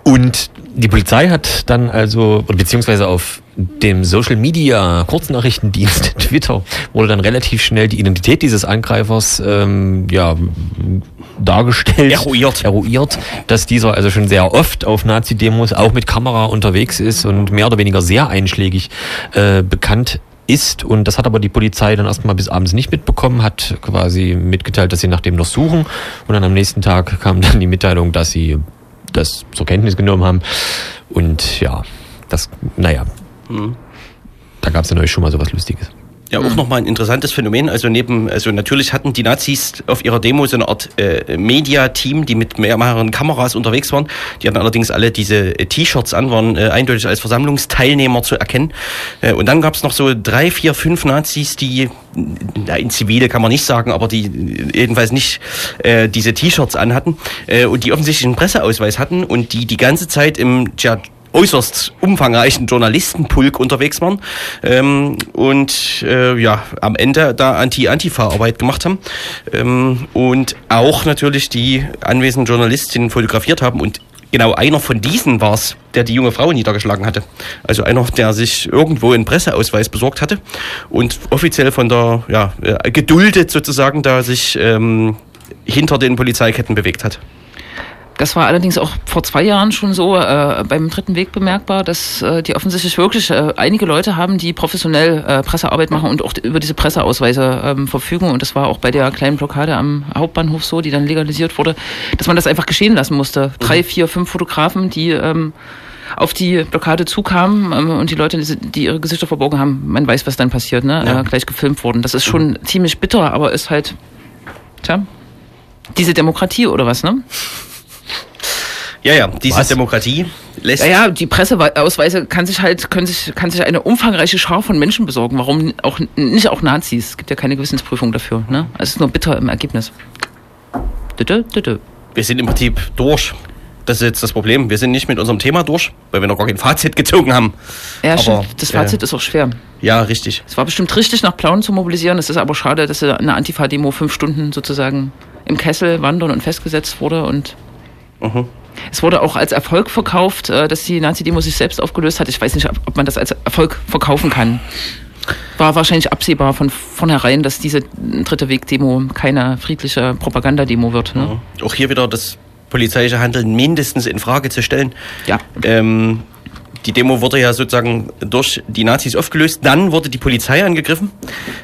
Und die Polizei hat dann also, beziehungsweise auf dem Social Media Kurznachrichtendienst Twitter wurde dann relativ schnell die Identität dieses Angreifers ähm, ja, dargestellt. Eruiert. Eruiert, dass dieser also schon sehr oft auf Nazi-Demos auch mit Kamera unterwegs ist und mehr oder weniger sehr einschlägig äh, bekannt ist und das hat aber die Polizei dann erstmal bis abends nicht mitbekommen, hat quasi mitgeteilt, dass sie nach dem noch suchen und dann am nächsten Tag kam dann die Mitteilung, dass sie das zur Kenntnis genommen haben. Und ja, das, naja, da gab es ja neulich schon mal sowas Lustiges. Ja, auch nochmal ein interessantes Phänomen. Also neben, also natürlich hatten die Nazis auf ihrer Demo so eine Art äh, Media-Team, die mit mehreren Kameras unterwegs waren. Die hatten allerdings alle diese äh, T-Shirts an, waren äh, eindeutig als Versammlungsteilnehmer zu erkennen. Äh, und dann gab es noch so drei, vier, fünf Nazis, die na, in Zivile kann man nicht sagen, aber die äh, jedenfalls nicht äh, diese T-Shirts anhatten äh, und die offensichtlich einen Presseausweis hatten und die die ganze Zeit im tja, äußerst umfangreichen Journalistenpulk unterwegs waren ähm, und äh, ja am Ende da Anti-Antifa-Arbeit gemacht haben ähm, und auch natürlich die anwesenden Journalistinnen fotografiert haben und genau einer von diesen war es, der die junge Frau niedergeschlagen hatte. Also einer, der sich irgendwo einen Presseausweis besorgt hatte und offiziell von der ja, äh, geduldet sozusagen da sich ähm, hinter den Polizeiketten bewegt hat. Das war allerdings auch vor zwei Jahren schon so äh, beim dritten Weg bemerkbar, dass äh, die offensichtlich wirklich äh, einige Leute haben, die professionell äh, Pressearbeit machen und auch über diese Presseausweise ähm, verfügen. Und das war auch bei der kleinen Blockade am Hauptbahnhof so, die dann legalisiert wurde, dass man das einfach geschehen lassen musste. Drei, vier, fünf Fotografen, die ähm, auf die Blockade zukamen ähm, und die Leute, die ihre Gesichter verborgen haben, man weiß, was dann passiert, ne? Ja. Äh, gleich gefilmt wurden. Das ist schon ziemlich bitter, aber ist halt, tja, diese Demokratie oder was, ne? Ja, ja, diese Was? Demokratie lässt Ja, ja, die Presseausweise kann sich halt, können sich, kann sich eine umfangreiche Schar von Menschen besorgen. Warum auch nicht auch Nazis? Es gibt ja keine Gewissensprüfung dafür. Ne? Es ist nur bitter im Ergebnis. Wir sind im Prinzip durch. Das ist jetzt das Problem. Wir sind nicht mit unserem Thema durch, weil wir noch gar kein Fazit gezogen haben. Ja, Aber, stimmt. Das Fazit ist auch schwer. Ja, richtig. Es war bestimmt richtig, nach Plauen zu mobilisieren. Es ist aber schade, dass eine Antifa-Demo fünf Stunden sozusagen im Kessel wandern und festgesetzt wurde. Und Mhm. Es wurde auch als Erfolg verkauft, äh, dass die Nazi-Demo sich selbst aufgelöst hat. Ich weiß nicht, ob man das als Erfolg verkaufen kann. War wahrscheinlich absehbar von vornherein, dass diese dritte Weg-Demo keine friedliche Propagandademo wird. Ne? Auch hier wieder das polizeiliche Handeln mindestens in Frage zu stellen. Ja. Ähm, die Demo wurde ja sozusagen durch die Nazis aufgelöst. Dann wurde die Polizei angegriffen.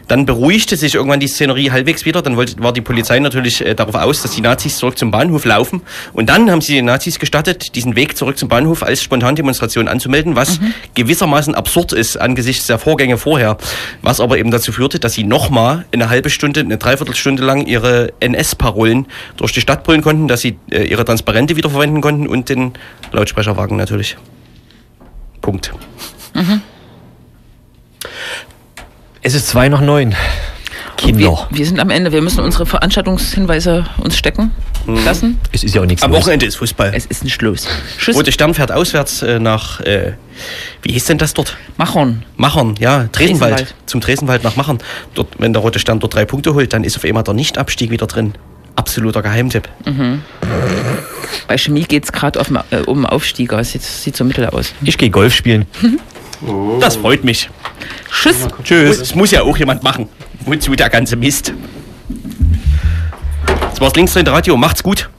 Dann beruhigte sich irgendwann die Szenerie halbwegs wieder. Dann wollte, war die Polizei natürlich äh, darauf aus, dass die Nazis zurück zum Bahnhof laufen. Und dann haben sie den Nazis gestattet, diesen Weg zurück zum Bahnhof als Spontandemonstration anzumelden, was gewissermaßen absurd ist angesichts der Vorgänge vorher. Was aber eben dazu führte, dass sie nochmal eine halbe Stunde, eine Dreiviertelstunde lang ihre NS-Parolen durch die Stadt brüllen konnten, dass sie äh, ihre Transparente wiederverwenden konnten und den Lautsprecherwagen natürlich. Punkt. Es ist zwei nach neun. Wir, Kinder. wir sind am Ende. Wir müssen unsere Veranstaltungshinweise uns stecken lassen. Es ist ja auch nichts Am los. Wochenende ist Fußball. Es ist nicht los. Tschüss. Rote Stern fährt auswärts äh, nach, äh, wie hieß denn das dort? Machern. Machern, ja, Tresenwald. Tresenwald. Zum Tresenwald nach Machern. Dort, wenn der Rote Stern dort drei Punkte holt, dann ist auf einmal der Nichtabstieg wieder drin. Absoluter Geheimtipp. Bei Chemie geht es gerade äh, um Aufstieger. Es sieht, sieht so mittel aus. Ich gehe Golf spielen. Das freut mich. Tschüss. Tschüss. Das muss ja auch jemand machen. Wozu der ganze Mist? Das war's links drin Radio. Macht's gut.